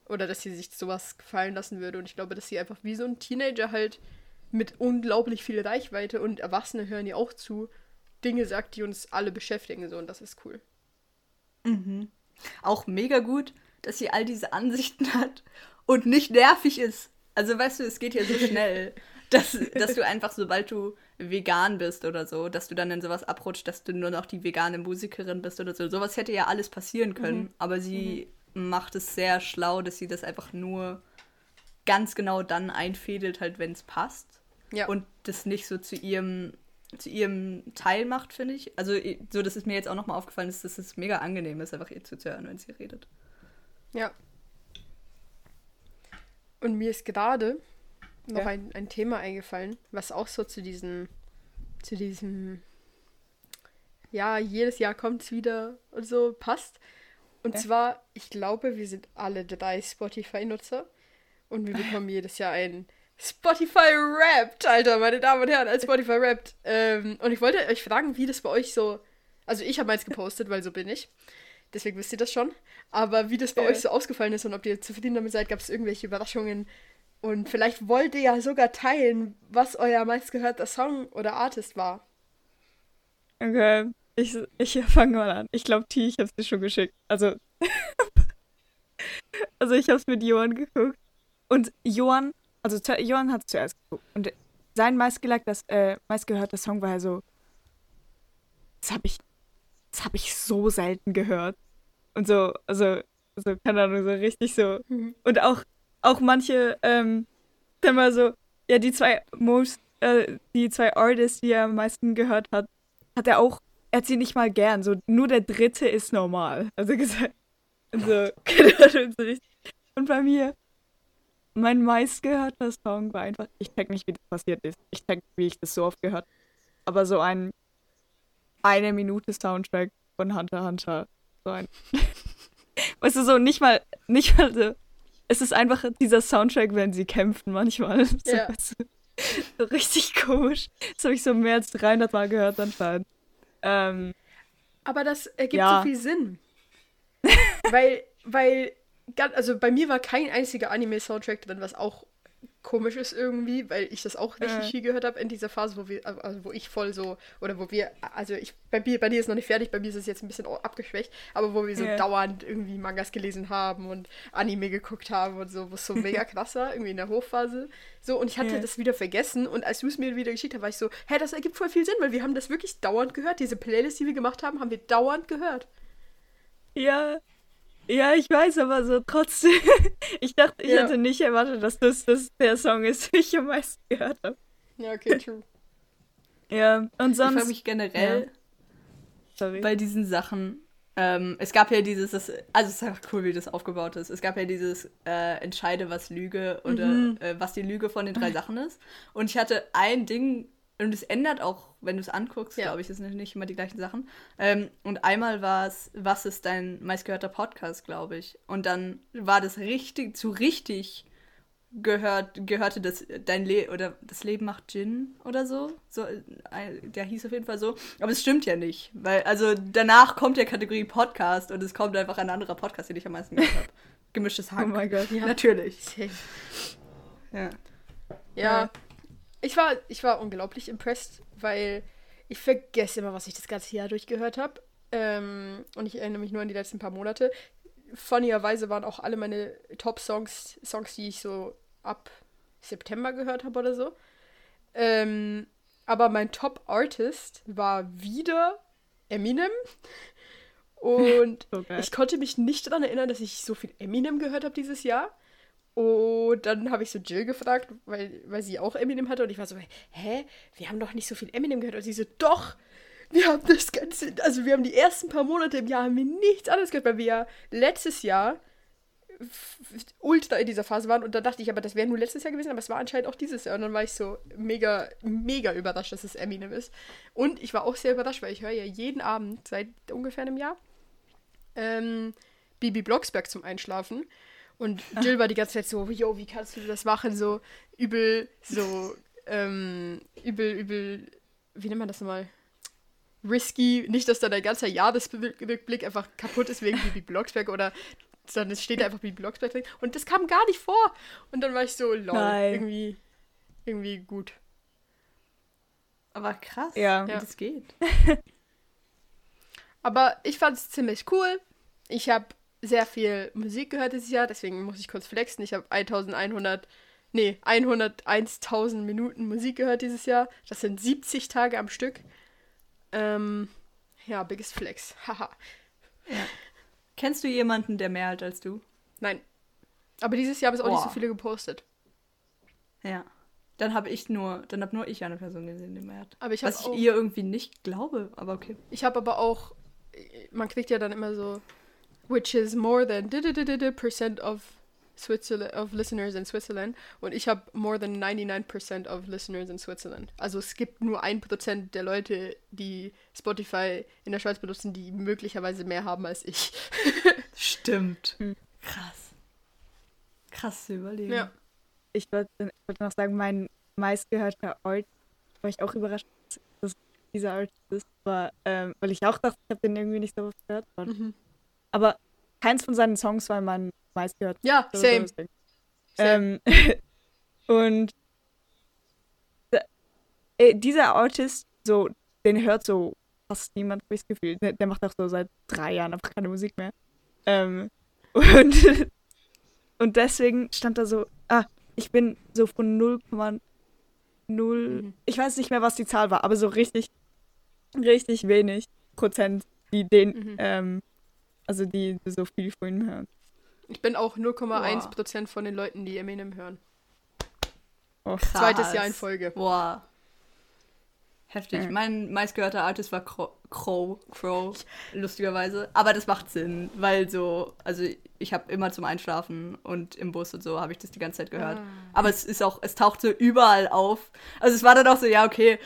Oder dass sie sich sowas gefallen lassen würde. Und ich glaube, dass sie einfach wie so ein Teenager halt mit unglaublich viel Reichweite und Erwachsene hören ihr auch zu, Dinge sagt, die uns alle beschäftigen. So, und das ist cool. Auch mega gut, dass sie all diese Ansichten hat und nicht nervig ist. Also weißt du, es geht ja so [laughs] schnell, dass, dass du einfach, sobald du vegan bist oder so, dass du dann in sowas abrutscht, dass du nur noch die vegane Musikerin bist oder so. Sowas hätte ja alles passieren können, aber sie macht es sehr schlau, dass sie das einfach nur ganz genau dann einfädelt, halt, wenn es passt. Ja. Und das nicht so zu ihrem zu ihrem Teil macht, finde ich. Also so, dass es mir jetzt auch nochmal aufgefallen ist, dass es mega angenehm ist, einfach ihr zuzuhören, wenn sie redet. Ja. Und mir ist gerade noch Ja. ein, ein Thema eingefallen, was auch so zu diesem, zu diesem, ja, jedes Jahr kommt es wieder und so passt. Und Ja. zwar, ich glaube, wir sind alle drei Spotify-Nutzer und wir [laughs] bekommen jedes Jahr ein Spotify Wrapped, Alter, meine Damen und Herren, ein Spotify Wrapped. Ähm, und ich wollte euch fragen, wie das bei euch so, also ich habe meins gepostet, weil so bin ich. Deswegen wisst ihr das schon. Aber wie das bei Ja. euch so ausgefallen ist und ob ihr zufrieden damit seid, gab es irgendwelche Überraschungen. Und vielleicht wollt ihr ja sogar teilen, was euer meistgehörter Song oder Artist war. Okay, ich, ich fange mal an. Ich glaube, T, ich hab's dir schon geschickt. Also, [laughs] also ich hab's mit Johann geguckt. Und Johann, also Johann hat zuerst geguckt. Und sein meistgehörter, äh, meistgehörter Song war ja so, das habe ich, das habe ich so selten gehört. Und so, also, so, keine Ahnung, so richtig so. Mhm. Und auch, auch manche, ähm, dann mal so, ja, die zwei most, äh, die zwei Artists, die er am meisten gehört hat, hat er auch, er hat sie nicht mal gern. So, nur der dritte ist normal. Also [laughs] gesagt. So, keine Ahnung, so richtig. Und bei mir, mein meistgehörter Song war einfach, ich check nicht, wie das passiert ist. Ich check, wie ich das so oft gehört. Aber so ein eine Minute Soundtrack von Hunter Hunter. So ein. [laughs] weißt du, so nicht mal, nicht mal so. Es ist einfach dieser Soundtrack, wenn sie kämpfen manchmal. [laughs] So, Ja. du, so richtig komisch. Das habe ich so mehr als 300 Mal gehört anscheinend. Ähm, Aber das ergibt Ja. so viel Sinn. [laughs] weil, weil, also bei mir war kein einziger Anime-Soundtrack drin, was auch komisch ist irgendwie, weil ich das auch richtig Äh. viel gehört habe in dieser Phase, wo wir, also wo ich voll so, oder wo wir, also ich, bei mir, bei dir ist noch nicht fertig, bei mir ist es jetzt ein bisschen abgeschwächt, aber wo wir so Ja. dauernd irgendwie Mangas gelesen haben und Anime geguckt haben und so, wo es so [laughs] mega krass war, irgendwie in der Hochphase. So, und ich hatte Ja. das wieder vergessen und als du es mir wieder geschickt hast, war ich so, hä, das ergibt voll viel Sinn, weil wir haben das wirklich dauernd gehört. Diese Playlist, die wir gemacht haben, haben wir dauernd gehört. ja. Ja, ich weiß, aber so trotzdem. [laughs] ich dachte, ich Ja. hatte nicht erwartet, dass das, das der Song ist, [laughs] den ich am meisten gehört habe. Ja, okay, true. Ja, und Ich frage sonst. mich generell Sorry. bei diesen Sachen, Ähm, es gab ja dieses, das, also es ist einfach cool, wie das aufgebaut ist. Es gab ja dieses äh, Entscheide, was Lüge oder Mhm. äh, was die Lüge von den drei Sachen ist. Und ich hatte ein Ding, und es ändert auch, wenn du es anguckst, Ja. glaube ich, es sind nicht immer die gleichen Sachen. Ähm, und einmal war es, was ist dein meistgehörter Podcast, glaube ich. Und dann war das richtig, zu richtig gehört, gehörte das dein Le oder das Leben macht Gin oder so. so äh, der hieß auf jeden Fall so. Aber es stimmt ja nicht. Weil, also danach kommt ja Kategorie Podcast und es kommt einfach ein anderer Podcast, den ich am meisten gehört habe. Gemischtes Oh Hack. mein Gott. Ja. Natürlich. Safe. Ja. Ja. Ich war, ich war unglaublich impressed, weil ich vergesse immer, was ich das ganze Jahr durchgehört habe. Ähm, und ich erinnere mich nur an die letzten paar Monate. Funnyerweise waren auch alle meine Top-Songs, Songs, die ich so ab September gehört habe oder so. Ähm, aber mein Top-Artist war wieder Eminem. [laughs] Und So geil. ich konnte mich nicht daran erinnern, dass ich so viel Eminem gehört habe dieses Jahr. Und dann habe ich so Jill gefragt, weil, weil sie auch Eminem hatte. Und ich war so, hä? Wir haben doch nicht so viel Eminem gehört. Und sie so, doch! Wir haben das Ganze, also wir haben die ersten paar Monate im Jahr haben wir nichts anderes gehört, weil wir ja letztes Jahr ultra in dieser Phase waren. Und da dachte ich, aber das wäre nur letztes Jahr gewesen, aber es war anscheinend auch dieses Jahr. Und dann war ich so mega, mega überrascht, dass es Eminem ist. Und ich war auch sehr überrascht, weil ich höre ja jeden Abend seit ungefähr einem Jahr ähm, Bibi Blocksberg zum Einschlafen. Und Jill war die ganze Zeit so, yo, wie kannst du das machen? So übel, so, ähm, übel, übel, wie nennt man das nochmal? Risky. Nicht, dass da dein ganzer Jahresrückblick einfach kaputt ist wegen Bibi Blocksberg oder sondern es steht einfach Bibi Blocksberg drin. Und das kam gar nicht vor. Und dann war ich so, lol, Nein. irgendwie, irgendwie gut. Aber krass, Ja. wie Ja. das geht. [laughs] Aber ich fand es ziemlich cool. Ich habe sehr viel Musik gehört dieses Jahr, deswegen muss ich kurz flexen. Ich habe 1100, nee, 101.000 Minuten Musik gehört dieses Jahr. Das sind 70 Tage am Stück. Ähm, ja, biggest flex. [laughs] Haha. Kennst du jemanden, der mehr hat als du? Nein. Aber dieses Jahr haben es auch nicht so viele gepostet. Ja. Dann habe ich nur, dann habe nur ich eine Person gesehen, die mehr hat. Aber ich habe Was ich auch, ihr irgendwie nicht glaube, aber okay. ich habe aber auch, man kriegt ja dann immer so, which is more than percent of Switzerland, of listeners in Switzerland. Und ich habe more than 99% of listeners in Switzerland. Also es gibt nur 1% der Leute, die Spotify in der Schweiz benutzen, die möglicherweise mehr haben als ich. [laughs] Stimmt. Hm. Krass. Krass zu überlegen. Ja. Ich wollte ich wollte noch sagen, mein meistgehörter Art, war ich auch überrascht, dass dieser Art ist, war, ähm, weil ich auch dachte, ich habe den irgendwie nicht so oft gehört. Mhm. Aber keins von seinen Songs war mein meistgehört. Ja, same. same. Ähm, [laughs] und äh, dieser Artist, so, den hört so fast niemand, habe ich das Gefühl. Der, der macht auch so seit drei Jahren einfach keine Musik mehr. Ähm, [laughs] und, und deswegen stand da so, ah, ich bin so von 0,0, Mhm. ich weiß nicht mehr, was die Zahl war, aber so richtig, richtig wenig Prozent, die den, Mhm. ähm, also die so viel von ihm hören. Ich bin auch 0,1% von den Leuten, die Eminem hören. Oh, Krass. Zweites Jahr in Folge. Boah. Heftig. Ja. Mein meistgehörter Artist war Crow, Crow, [laughs] Crow, lustigerweise. Aber das macht Sinn, weil so, also ich habe immer zum Einschlafen und im Bus und so habe ich das die ganze Zeit gehört. Ah. Aber es ist auch, es taucht so überall auf. Also es war dann auch so, ja, okay,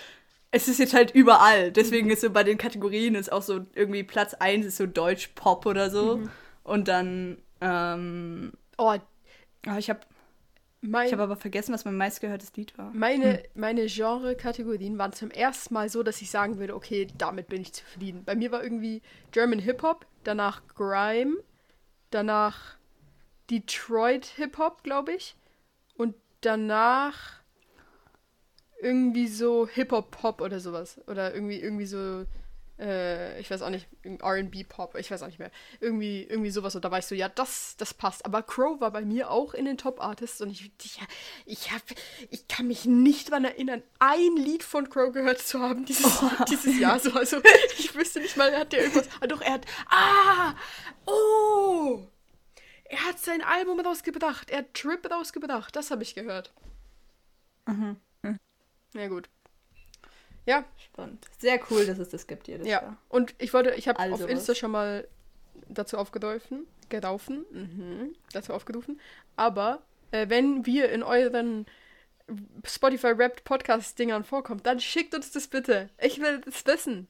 es ist jetzt halt überall. Deswegen ist so bei den Kategorien ist auch so irgendwie Platz 1 ist so Deutsch-Pop oder so. Mhm. Und dann, ähm, Oh, ah, ich habe mein, ich hab aber vergessen, was mein meistgehörtes Lied war. Meine, meine Genre-Kategorien waren zum ersten Mal so, dass ich sagen würde, okay, damit bin ich zufrieden. Bei mir war irgendwie German Hip-Hop, danach Grime, danach Detroit Hip-Hop, glaube ich. Und danach irgendwie so Hip-Hop-Pop oder sowas. Oder irgendwie, irgendwie so, äh, ich weiß auch nicht, RB-Pop, ich weiß auch nicht mehr. Irgendwie, irgendwie sowas. Und da war ich so, ja, das, das passt. Aber Crow war bei mir auch in den Top-Artists und ich, ich, ich, hab, ich kann mich nicht daran erinnern, ein Lied von Crow gehört zu haben dieses, [laughs] dieses Jahr. So, also [laughs] ich wüsste nicht mal, hat der irgendwas. Ah, doch, er hat. Ah! Oh! Er hat sein Album rausgebracht. Er hat Trip rausgebracht. Das habe ich gehört. Mhm. Ja, gut. Ja, Spannend. Sehr cool, dass es das gibt jedes ja. Jahr. Und ich wollte, ich habe Also auf Insta was. schon mal dazu aufgerufen, geraufen, mhm, dazu aufgerufen. Aber äh, wenn wir in euren Spotify Wrapped Podcast Dingern vorkommt, dann schickt uns das bitte. Ich will das wissen.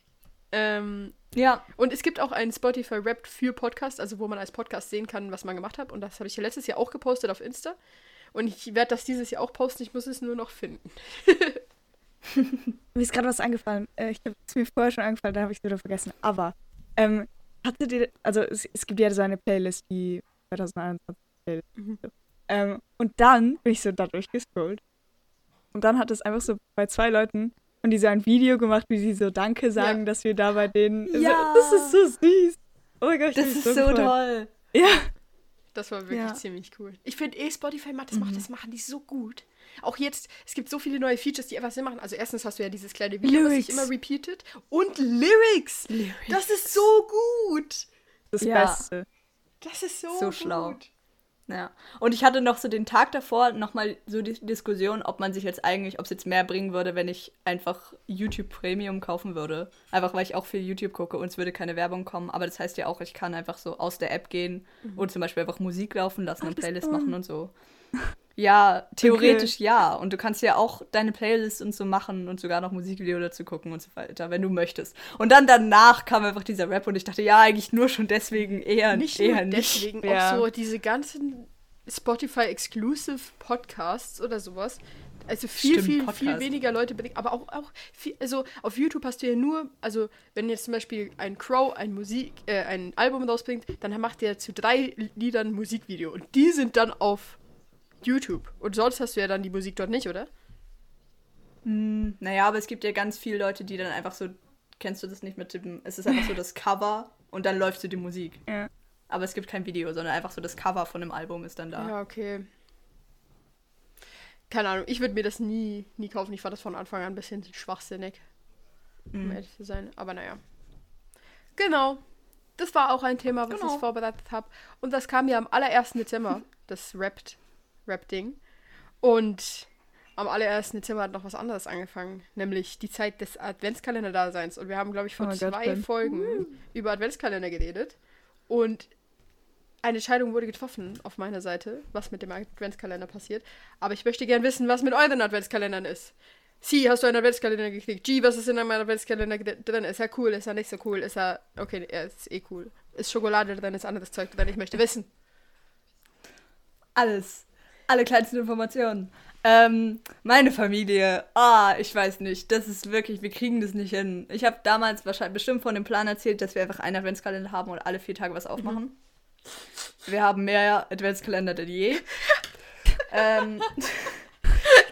Ähm, Ja. und es gibt auch einen Spotify Wrapped für Podcast, also wo man als Podcast sehen kann, was man gemacht hat. Und das habe ich ja letztes Jahr auch gepostet auf Insta. Und ich werde das dieses Jahr auch posten. Ich muss es nur noch finden. [laughs] [laughs] Mir ist gerade was eingefallen. Äh, ich habe es mir vorher schon eingefallen, da habe ich es wieder vergessen. Aber ähm, hattet ihr, also es, es gibt ja so eine Playlist, die 2021 Playlist. Mhm. Ähm, und dann bin ich so da durchgescrollt. Und dann hat es einfach so bei zwei Leuten und die so ein Video gemacht, wie sie so Danke sagen, Ja. dass wir da bei denen. Ja. So, das ist so süß. Oh mein Gott, ich Das ist so gefreut. toll. Ja. Das war wirklich Ja. ziemlich cool. Ich finde eh, Spotify macht das, macht das machen die so gut. Auch jetzt, es gibt so viele neue Features, die einfach Sinn machen. Also erstens hast du ja dieses kleine Video, Lyrics. was sich immer repeatet. Und Lyrics. Das ist so gut. Das Ja. Beste. Das ist so, So gut. schlau. Ja. Und ich hatte noch so den Tag davor nochmal so die Diskussion, ob man sich jetzt eigentlich, ob es jetzt mehr bringen würde, wenn ich einfach YouTube Premium kaufen würde. Einfach weil ich auch viel YouTube gucke und es würde keine Werbung kommen. Aber das heißt ja auch, ich kann einfach so aus der App gehen und zum Beispiel einfach Musik laufen lassen und das Playlist machen und so. Ja, theoretisch ja. Und du kannst ja auch deine Playlist und so machen und sogar noch Musikvideo dazu gucken und so weiter, wenn du möchtest. Und dann danach kam einfach dieser Rap und ich dachte, ja, eigentlich nur schon deswegen eher Nicht eher nur nicht. deswegen, Ja. auch so diese ganzen Spotify-Exclusive Podcasts oder sowas. Also viel, Stimmt, viel, viel Podcast. weniger Leute bedingt, aber auch, auch viel, also auf YouTube hast du ja nur, also wenn jetzt zum Beispiel ein Crow ein Musik, äh, ein Album rausbringt, dann macht der zu drei Liedern ein Musikvideo und die sind dann auf YouTube. Und sonst hast du ja dann die Musik dort nicht, oder? Hm, naja, aber es gibt ja ganz viele Leute, die dann einfach so, kennst du das nicht mit dem, es ist einfach so das Cover und dann läuft so die Musik. Ja. Aber es gibt kein Video, sondern einfach so das Cover von dem Album ist dann da. Ja, okay. Keine Ahnung, ich würde mir das nie, nie kaufen. Ich fand das von Anfang an ein bisschen schwachsinnig, um Mhm. ehrlich zu sein. Aber naja. Genau. Das war auch ein Thema, was Genau. ich vorbereitet habe. Und das kam ja am allerersten Dezember, das Rapt, Rap-Ding. Und am allerersten Dezember hat noch was anderes angefangen, nämlich die Zeit des Adventskalender-Daseins. Und wir haben, glaube ich, vor Oh Gott, zwei Ben. Folgen über Adventskalender geredet. Und eine Entscheidung wurde getroffen auf meiner Seite, was mit dem Adventskalender passiert. Aber ich möchte gern wissen, was mit euren Adventskalendern ist. Sie, hast du einen Adventskalender gekriegt? G, was ist in deinem Adventskalender drin? Ist er cool? Ist er nicht so cool? Ist er. Okay, er ist eh cool. Ist Schokolade drin? Ist anderes Zeug drin? Ich möchte wissen. Alles. Alle kleinsten Informationen. Ähm, meine Familie, ah, ich weiß nicht, das ist wirklich, wir kriegen das nicht hin. Ich habe damals wahrscheinlich bestimmt von dem Plan erzählt, dass wir einfach einen Adventskalender haben und alle vier Tage was aufmachen. Wir haben mehr Adventskalender denn je. [laughs] ähm,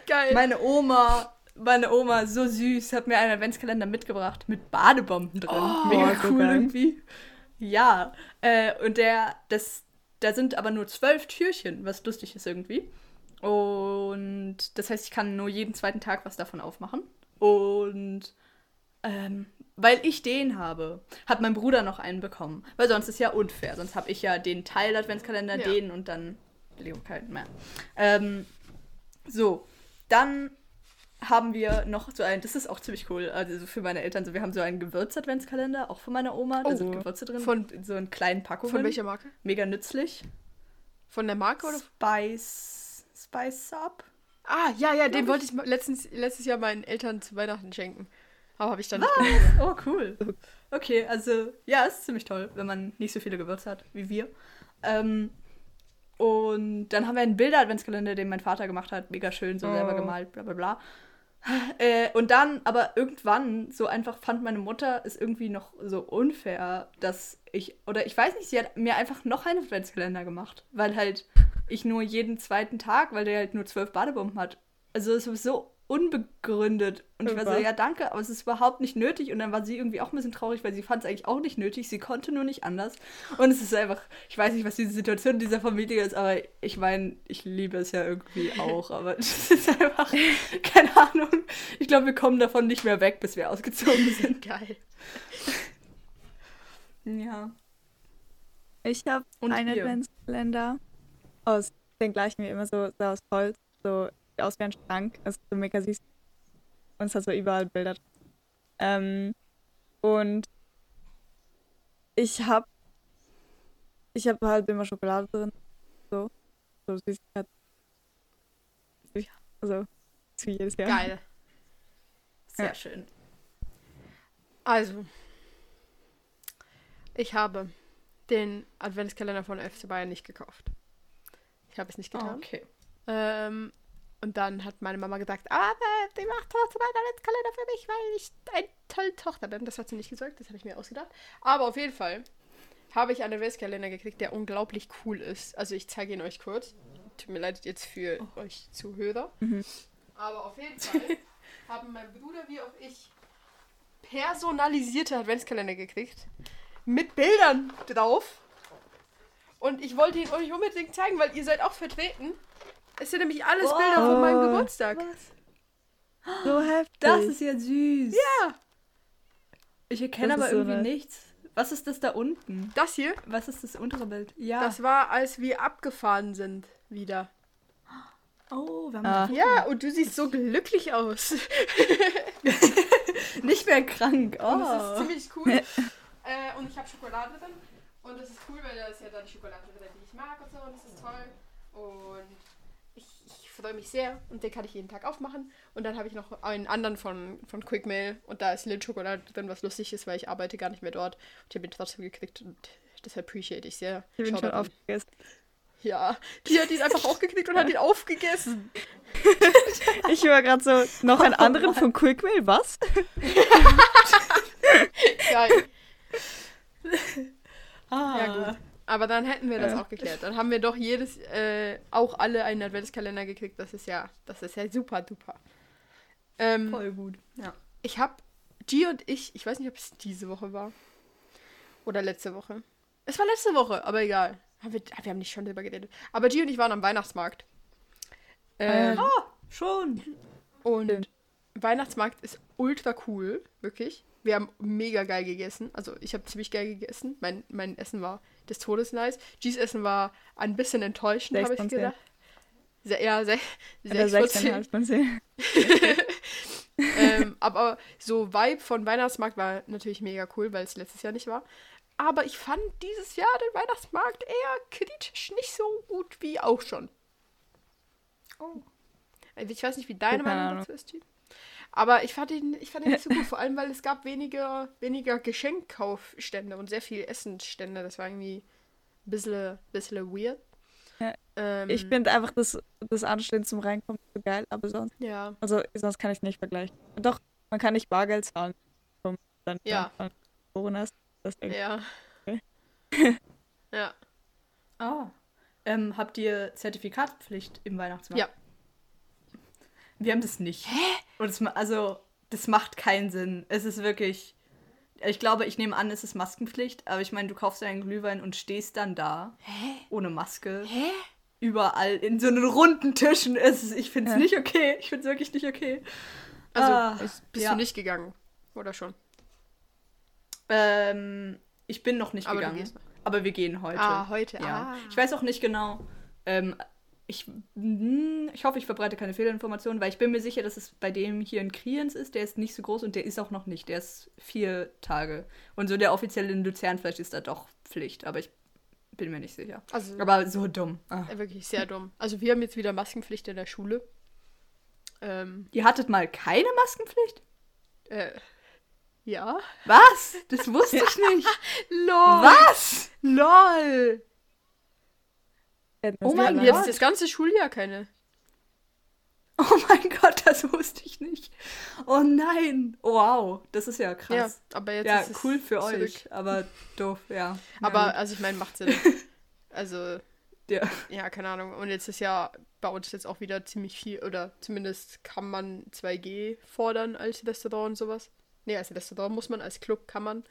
Geil. Meine Oma, meine Oma, so süß, hat mir einen Adventskalender mitgebracht mit Badebomben drin. Oh, Mega cool geil. irgendwie. Ja, äh, und der, das, da sind aber nur zwölf Türchen, was lustig ist irgendwie. Und das heißt, ich kann nur jeden zweiten Tag was davon aufmachen. Und ähm, weil ich den habe, hat mein Bruder noch einen bekommen. Weil sonst ist ja unfair. Sonst habe ich ja den Teil Adventskalender, Ja. den und dann Leo keinen mehr. Ähm, so, dann haben wir noch so einen, das ist auch ziemlich cool, also für meine Eltern, so, wir haben so einen Gewürz-Adventskalender, auch von meiner Oma, da Oh. sind Gewürze drin, Von- so in kleinen Packungen. Von welcher Marke? Mega nützlich. Von der Marke oder? Spice, Spice Up? Ah, ja, ja, den ich. wollte ich letztens, letztes Jahr meinen Eltern zu Weihnachten schenken. Aber habe ich dann nicht Was? gemacht. Oh, cool. Okay, also, ja, es ist ziemlich toll, wenn man nicht so viele Gewürze hat wie wir. Ähm, und dann haben wir einen Bilder-Adventskalender, den mein Vater gemacht hat. Mega schön, so selber Oh. gemalt, bla bla bla. Äh, und dann, aber irgendwann, so einfach fand meine Mutter es irgendwie noch so unfair, dass ich, oder ich weiß nicht, sie hat mir einfach noch einen Adventskalender gemacht, weil halt ich nur jeden zweiten Tag, weil der halt nur zwölf Badebomben hat. Also es ist so unbegründet. Und ich war so, ja danke, aber es ist überhaupt nicht nötig. Und dann war sie irgendwie auch ein bisschen traurig, weil sie fand es eigentlich auch nicht nötig. Sie konnte nur nicht anders. Und es ist einfach, ich weiß nicht, was diese Situation dieser Familie ist, aber ich meine, ich liebe es ja irgendwie auch. Aber [laughs] es ist einfach, [laughs] keine Ahnung. Ich glaube, wir kommen davon nicht mehr weg, bis wir ausgezogen [laughs] sind. Geil. Ja. Ich habe einen? Adventskalender aus den gleichen wie immer, so, so aus Holz, so aus wie ein Schrank. Ist so mega süß. Und es hat so überall Bilder drin. Ähm, und ich habe ich habe halt immer Schokolade drin. So. So Süßigkeit. Ja, Also, wie jedes Jahr. Geil. Sehr Ja. schön. Also, ich habe den Adventskalender von FC Bayern nicht gekauft. Ich habe es nicht getan. Okay. Ähm, und dann hat meine Mama gesagt, aber die macht trotzdem einen Adventskalender für mich, weil ich eine tolle Tochter bin. Das hat sie nicht gesagt, das habe ich mir ausgedacht. Aber auf jeden Fall habe ich einen Adventskalender gekriegt, der unglaublich cool ist. Also ich zeige ihn euch kurz. Tut mir leid jetzt für euch Zuhörer. Aber auf jeden Fall [laughs] haben mein Bruder wie auch ich personalisierte Adventskalender gekriegt. Mit Bildern drauf. Und ich wollte ihn euch unbedingt zeigen, weil ihr seid auch vertreten. Es sind nämlich alles Bilder von meinem Oh. Geburtstag. Was? So heftig. Das ist ja süß. Ja. Ich erkenne aber so irgendwie nice. nichts. Was ist das da unten? Das hier, Was ist das untere Bild? Ja. das war, als wir abgefahren sind wieder. oh, wir haben Ah. Ja, und du siehst so glücklich aus. [laughs] Nicht mehr krank. Und das ist Oh. ziemlich cool. [laughs] äh, und ich habe Schokolade drin. Und das ist cool, weil da ist ja dann die Schokolade drin, die ich mag und so. Und das ist toll. Und freue mich sehr. Und den kann ich jeden Tag aufmachen. Und dann habe ich noch einen anderen von, von Quick Mail. Und da ist Lindschokolade drin, was lustig ist, weil ich arbeite gar nicht mehr dort. Und ich habe ihn trotzdem gekriegt. Und das appreciate ich sehr. Ich bin schon aufgegessen. Ja, die hat ihn einfach auch gekriegt und hat ihn [laughs] aufgegessen. Ich war gerade so, noch einen anderen von Quickmail, was? [laughs] Geil. Ah. Ja, gut. Aber dann hätten wir das Ja. auch geklärt. Dann haben wir doch jedes, äh, auch alle einen Adventskalender gekriegt. Das ist ja, das ist ja super duper. Ähm, Voll gut. Ja. ich habe G und ich, ich weiß nicht, ob es diese Woche war. Oder letzte Woche. Es war letzte Woche, aber egal. Haben wir, wir haben nicht schon drüber geredet. Aber G und ich waren am Weihnachtsmarkt. Ähm, Ah, schon. Und Weihnachtsmarkt ist ultra cool, wirklich. Wir haben mega geil gegessen. Also ich habe ziemlich geil gegessen. Mein, mein Essen war des Todes nice. G's Essen war ein bisschen enttäuschend, habe ich gedacht. Se ja, se Oder sechs von 16 zehn. von [laughs] 10. [laughs] ähm, aber so Vibe von Weihnachtsmarkt war natürlich mega cool, weil es letztes Jahr nicht war. Aber ich fand dieses Jahr den Weihnachtsmarkt eher kritisch nicht so gut wie auch schon. Oh. Ich weiß nicht, wie deine Meinung dazu ist, Jean. Aber ich fand ihn, ich fand ihn nicht so gut, vor allem weil es gab weniger, weniger Geschenkkaufstände und sehr viel Essensstände. Das war irgendwie ein bisschen, bisschen weird. Ja, Ähm, Ich finde einfach das, das Anstehen zum Reinkommen so geil, aber sonst, Ja, also sonst kann ich nicht vergleichen. Doch, man kann nicht Bargeld zahlen. Vom, dann, Ja. Das Ding. ja. Okay. [laughs] ja. Ah. Ähm, habt ihr Zertifikatspflicht im Weihnachtsmarkt? Ja. Wir haben das nicht. Hä? Und ma- also, das macht keinen Sinn. Es ist wirklich. Ich glaube, ich nehme an, es ist Maskenpflicht, aber ich meine, du kaufst einen Glühwein und stehst dann da ohne Maske. Hä? Überall in so einen runden Tischen. Es ist, ich finde es Ja. nicht okay. Ich finde es wirklich nicht okay. Also, Ah, bist ja. du nicht gegangen? Oder schon? Ähm, ich bin noch nicht Aber gegangen. Aber wir gehen heute. Ah, heute. Ja. Ah. Ich weiß auch nicht genau. Ähm, ich, mm, ich hoffe, ich verbreite keine Fehlinformationen, weil ich bin mir sicher, dass es bei dem hier in Kriens ist. Der ist nicht so groß und der ist auch noch nicht. Der ist vier Tage. Und so der offizielle in Luzern, vielleicht ist da doch Pflicht, aber ich bin mir nicht sicher. Also, Aber so dumm. Ah. wirklich sehr dumm. Also, wir haben jetzt wieder Maskenpflicht in der Schule. Ähm, Ihr hattet mal keine Maskenpflicht? äh, ja. Was? Das wusste ich nicht. [laughs] LOL. Was? LOL. Hätten Oh mein. Gott. Jetzt das ganze Schuljahr keine. [laughs] Oh mein Gott, das wusste ich nicht. Oh nein. Wow, das ist ja krass. Ja, aber jetzt Ja, ist es cool für zurück. euch, aber doof, ja. [laughs] Aber Ja, also ich meine, macht Sinn. [laughs] also, ja. ja, keine Ahnung. Und jetzt ist ja bei uns jetzt auch wieder ziemlich viel, oder zumindest kann man 2G fordern als Restaurant und sowas. Nee, als Restaurant muss man, als Club kann man.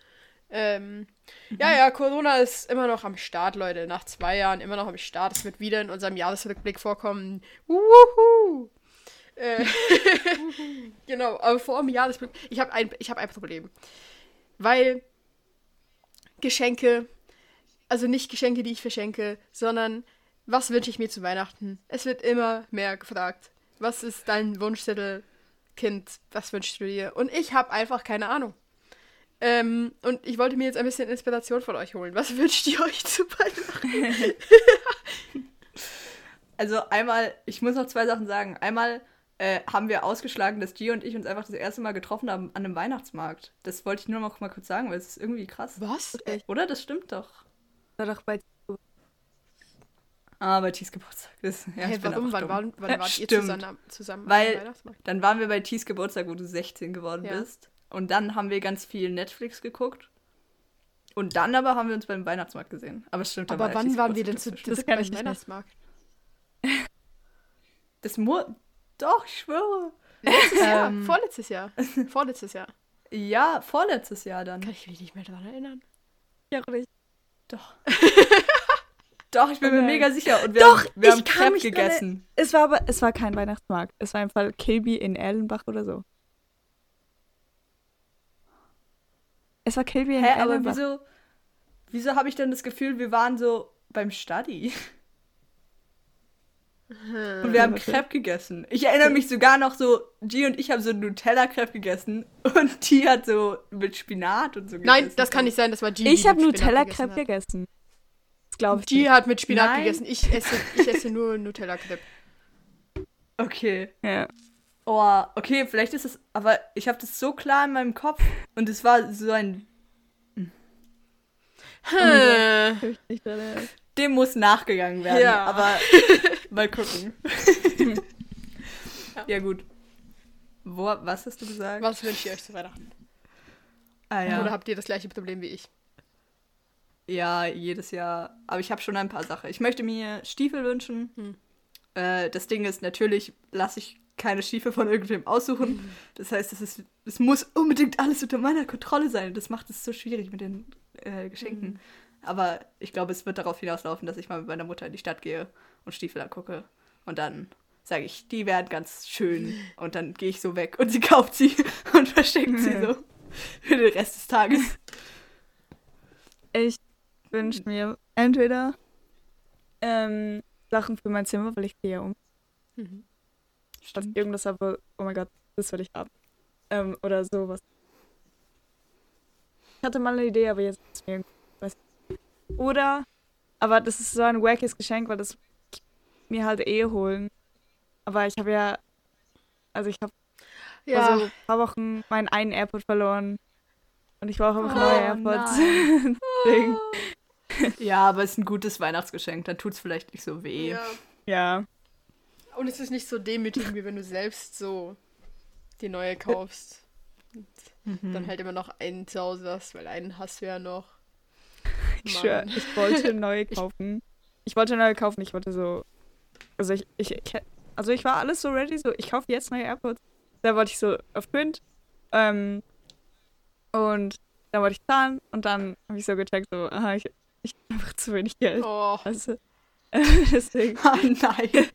Ähm, Ja, ja, Corona ist immer noch am Start, Leute. Nach zwei Jahren immer noch am Start. Es wird wieder in unserem Jahresrückblick vorkommen. Wuhu! Äh, [laughs] genau, aber vor dem Jahresrückblick. Ich habe ein, ich hab ein Problem. Weil Geschenke, also nicht Geschenke, die ich verschenke, sondern was wünsche ich mir zu Weihnachten? Es wird immer mehr gefragt. Was ist dein Wunschzettel, Kind? Was wünschst du dir? Und ich habe einfach keine Ahnung. Ähm, und ich wollte mir jetzt ein bisschen Inspiration von euch holen. Was [laughs] wünscht ihr euch zu Weihnachten? [laughs] Also einmal, ich muss noch zwei Sachen sagen. Einmal äh, haben wir ausgeschlagen, dass G und ich uns einfach das erste Mal getroffen haben an einem Weihnachtsmarkt. Das wollte ich nur noch mal kurz sagen, weil es ist irgendwie krass. Was? Oder? Das stimmt doch. War doch bei Ah, bei Tis Geburtstag. Das, ja, hey, warum? Wann, wann wart ihr zusammen, zusammen Weil-? Dann waren wir bei Tis Geburtstag, wo du 16 geworden Ja. bist. Und dann haben wir ganz viel Netflix geguckt. Und dann aber haben wir uns beim Weihnachtsmarkt gesehen. Aber es stimmt, da Aber ja wann waren wir denn zu beim ich nicht mehr. Weihnachtsmarkt? [laughs] Das muss. Doch, ich schwöre. Letztes Jahr, Ähm. vorletztes Jahr. Vorletztes Jahr. [laughs] Ja, vorletztes Jahr dann. Kann ich mich nicht mehr daran erinnern. Ja, richtig. Doch. [laughs] Doch, ich bin Oh mir mega sicher. Und wir Doch, haben, wir ich haben kann Crepe mich dran gegessen. Es war aber, es war kein Weihnachtsmarkt. Es war einfach Kilby in Erlenbach oder so. Es war Kilby in Hä, aber Erlenbach. wieso, wieso habe ich denn das Gefühl, wir waren so beim Study? Und wir haben Crepe gegessen. Ich erinnere mich sogar noch so, G und ich haben so Nutella-Crepe gegessen [laughs] und die hat so mit Spinat und so Nein, gegessen. das kann nicht sein, das war G. Ich habe Nutella-Crepe gegessen glaube ich. G hat mit Spinat Nein. gegessen. Ich esse, ich esse nur [laughs] Nutella-Crepe. Okay. Ja. Oh, okay, vielleicht ist es, aber ich habe das so klar in meinem Kopf und es war so ein, Hm. Dachte, dem muss nachgegangen werden, Ja. aber [laughs] mal gucken. ja. gut. Wo, was hast du gesagt? Was wünscht ihr euch zu Weihnachten? Ah, ja. Oder habt ihr das gleiche Problem wie ich? Ja, jedes Jahr. Aber ich habe schon ein paar Sachen. Ich möchte mir Stiefel wünschen. Hm. Äh, das Ding ist, natürlich lasse ich keine Stiefel von irgendwem aussuchen. Das heißt, es, ist, es muss unbedingt alles unter meiner Kontrolle sein. Das macht es so schwierig mit den äh, Geschenken. Aber ich glaube, es wird darauf hinauslaufen, dass ich mal mit meiner Mutter in die Stadt gehe und Stiefel angucke. Und dann sage ich, die werden ganz schön. Und dann gehe ich so weg und sie kauft sie [laughs] und verschenkt sie so für den Rest des Tages. Ich wünsche mir entweder ähm, Sachen für mein Zimmer, weil ich gehe ja um. Mhm. Dass ich irgendwas habe, oh mein Gott, das will ich haben. Ähm, oder sowas. Ich hatte mal eine Idee, aber jetzt ist mir weiß nicht. Oder, aber das ist so ein wackes Geschenk, weil das mir halt eh holen. Aber ich habe ja, also ich habe Ja. vor so ein paar Wochen meinen einen AirPod verloren. Und ich brauche einfach Oh, neue AirPods. [laughs] Ja, aber es ist ein gutes Weihnachtsgeschenk. Dann tut es vielleicht nicht so weh. ja. ja. Und es ist nicht so demütigend, wie wenn du selbst so die neue kaufst. Und Mhm. dann halt immer noch einen zu Hause hast, weil einen hast du ja noch. [laughs] Ich Mann. schwör, ich wollte neue [laughs] kaufen. Ich wollte neue kaufen, ich wollte so. Also ich, ich, ich also ich war alles so ready, so ich kaufe jetzt neue AirPods. Da wollte ich so auf Print. Ähm, und dann wollte ich zahlen und dann habe ich so gecheckt, so, aha, ich, ich habe einfach zu wenig Geld. Oh, Also, [laughs] deswegen. Oh nein.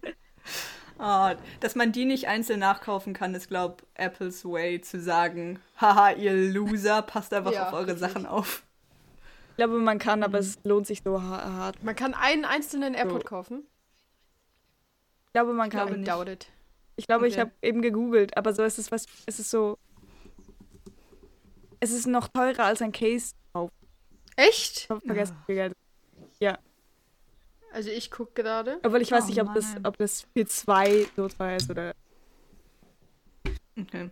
[laughs] Oh, dass man die nicht einzeln nachkaufen kann, ist, glaub, Apples Way zu sagen, haha, ihr Loser, passt einfach Ja, auf eure wirklich. Sachen auf. Ich glaube, man kann, aber es lohnt sich so ha- hart. man kann einen einzelnen AirPod So. kaufen. Ich glaube, man Ich glaube, kann. I doubt it. Ich glaube, ich Okay. habe eben gegoogelt, aber so ist es was. Es ist so. Es ist noch teurer als ein Case. Echt? Ich habe vergessen, wie viel Geld. Also ich gucke gerade. Obwohl ich weiß Oh nicht, ob das, ob das für zwei so teuer ist oder. Okay.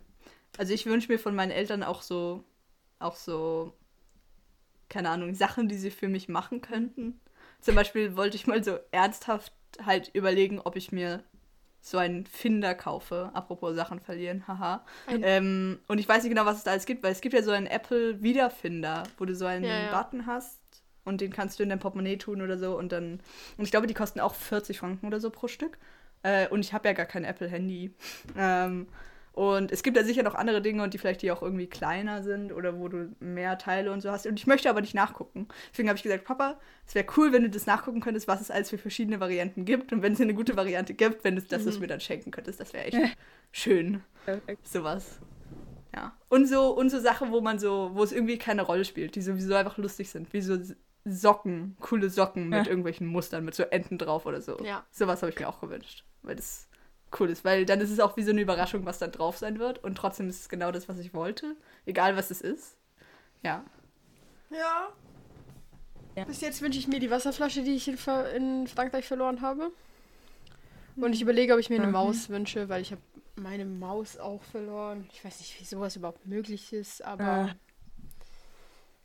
Also ich wünsche mir von meinen Eltern auch so, auch so, keine Ahnung, Sachen, die sie für mich machen könnten. Zum Beispiel wollte ich mal so ernsthaft halt überlegen, ob ich mir so einen Finder kaufe. Apropos Sachen verlieren, haha. Ähm, und ich weiß nicht genau, was es da alles gibt, weil es gibt ja so einen Apple-Wiederfinder, wo du so einen Ja, ja. Button hast und den kannst du in dein Portemonnaie tun oder so und dann. Und ich glaube, die kosten auch 40 Franken oder so pro Stück. Äh, und ich habe ja gar kein Apple-Handy. Ähm, und es gibt da sicher noch andere Dinge und die vielleicht die auch irgendwie kleiner sind oder wo du mehr Teile und so hast. Und ich möchte aber nicht nachgucken. Deswegen habe ich gesagt, Papa, es wäre cool, wenn du das nachgucken könntest, was es alles für verschiedene Varianten gibt. Und wenn es eine gute Variante gibt, wenn du das es mir dann schenken könntest, das wäre echt schön. Sowas. Ja. Und so, und so Sachen, wo man so, wo es irgendwie keine Rolle spielt, die sowieso einfach lustig sind. Wie so Socken, coole Socken mit Ja. irgendwelchen Mustern, mit so Enten drauf oder so. Ja. Sowas habe ich mir auch gewünscht. Weil das cool ist. Weil dann ist es auch wie so eine Überraschung, was da drauf sein wird. Und trotzdem ist es genau das, was ich wollte. Egal was es ist. Ja. Ja. Ja. Bis jetzt wünsche ich mir die Wasserflasche, die ich in, Ver- in Frankreich verloren habe. Und ich überlege, ob ich mir eine Mhm. Maus wünsche, weil ich habe meine Maus auch verloren. Ich weiß nicht, wie sowas überhaupt möglich ist, aber Ah.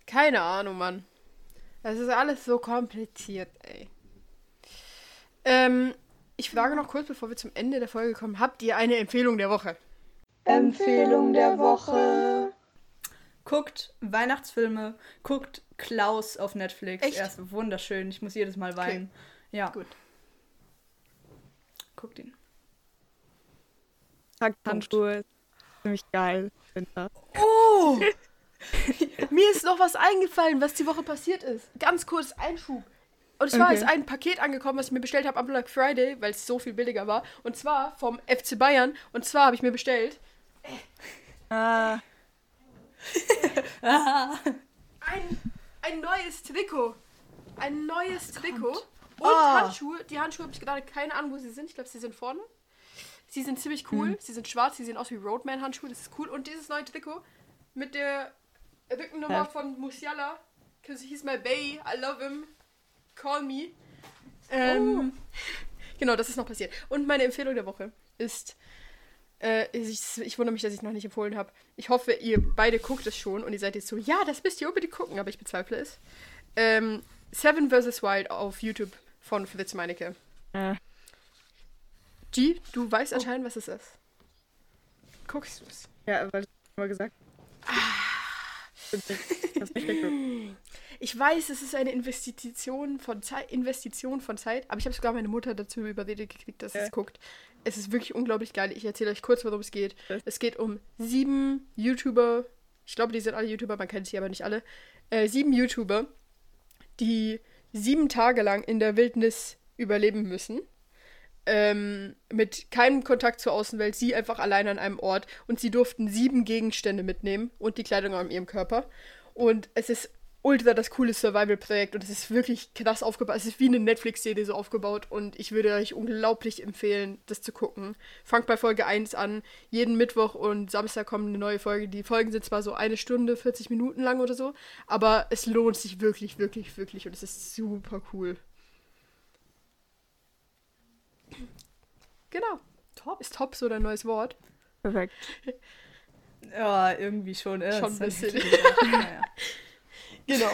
keine Ahnung, Mann. Das ist alles so kompliziert, ey. Ähm, ich frage noch kurz, bevor wir zum Ende der Folge kommen, habt ihr eine Empfehlung der Woche? Empfehlung der Woche. Guckt Weihnachtsfilme, guckt Klaus auf Netflix. Echt? Er ist wunderschön. Ich muss jedes Mal weinen. Ja. Gut. Guckt ihn. Handschuhe. Ziemlich geil. Winter. Oh! [laughs] [laughs] Mir ist noch was eingefallen, was die Woche passiert ist. Ganz kurz Einschub. Und es war Okay. jetzt ein Paket angekommen, was ich mir bestellt habe am Black Friday, weil es so viel billiger war. Und zwar vom FC Bayern. Und zwar habe ich mir bestellt Ah, [laughs] ein, ein neues Trikot. Ein neues Trikot. Und Ah. Handschuhe. Die Handschuhe habe ich gerade keine Ahnung, wo sie sind. Ich glaube, sie sind vorne. Sie sind ziemlich cool. Sie sind schwarz, sie sehen aus wie Roadman-Handschuhe. Das ist cool. Und dieses neue Trikot mit der Rückennummer von Musiala. Because he's my bae. I love him. Call me. Ähm, [laughs] Genau, das ist noch passiert. Und meine Empfehlung der Woche ist, äh, ich, ich wundere mich, dass ich noch nicht empfohlen habe. Ich hoffe, ihr beide guckt es schon und ihr seid jetzt so, ja, das müsst ihr unbedingt gucken, aber ich bezweifle es. Ähm, Seven vs. Wild auf YouTube von Fritz Meinecke. äh, G, du weißt anscheinend, was es ist. Guckst du es? ja, weil ich mal gesagt. Ah. Das ist nicht geguckt. Ich weiß, es ist eine Investition von Zeit, Investition von Zeit, aber ich habe sogar meine Mutter dazu überredet gekriegt, dass sie Ja. es guckt. Es ist wirklich unglaublich geil. Ich erzähle euch kurz, worum es geht. Es geht um sieben YouTuber. Ich glaube, die sind alle YouTuber, man kennt sie aber nicht alle. Äh, sieben YouTuber, die sieben Tage lang in der Wildnis überleben müssen. Ähm, mit keinem Kontakt zur Außenwelt, sie einfach allein an einem Ort. Und sie durften sieben Gegenstände mitnehmen und die Kleidung an ihrem Körper. Und es ist ultra das coole Survival-Projekt und es ist wirklich krass aufgebaut. Es ist wie eine Netflix-Serie so aufgebaut und ich würde euch unglaublich empfehlen, das zu gucken. Fangt bei Folge 1 an. Jeden Mittwoch und Samstag kommt eine neue Folge. Die Folgen sind zwar so eine Stunde, 40 Minuten lang oder so, aber es lohnt sich wirklich, wirklich, wirklich und es ist super cool. Genau. Top. Ist top so dein neues Wort? Perfekt. Ja, irgendwie schon. Äh, Schon ein bisschen. naja. [laughs] Genau.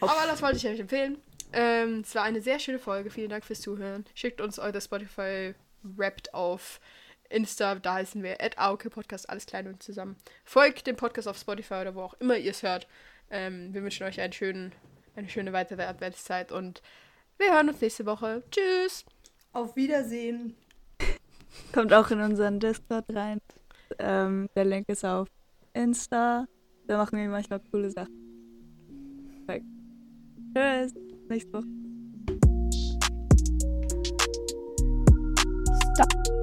Aber das wollte ich euch empfehlen. Ähm, es war eine sehr schöne Folge. Vielen Dank fürs Zuhören. Schickt uns eure Spotify Wrapped auf Insta. Da heißen wir at Auke Podcast, alles klein und zusammen. Folgt dem Podcast auf Spotify oder wo auch immer ihr es hört. Ähm, wir wünschen euch einen schönen, eine schöne weitere Adventszeit und wir hören uns nächste Woche. Tschüss. Auf Wiedersehen. Kommt auch in unseren Discord rein. Ähm, der Link ist auf Insta. Da machen wir manchmal coole Sachen. Perfekt. Tschüss. Nächste Woche. Stop.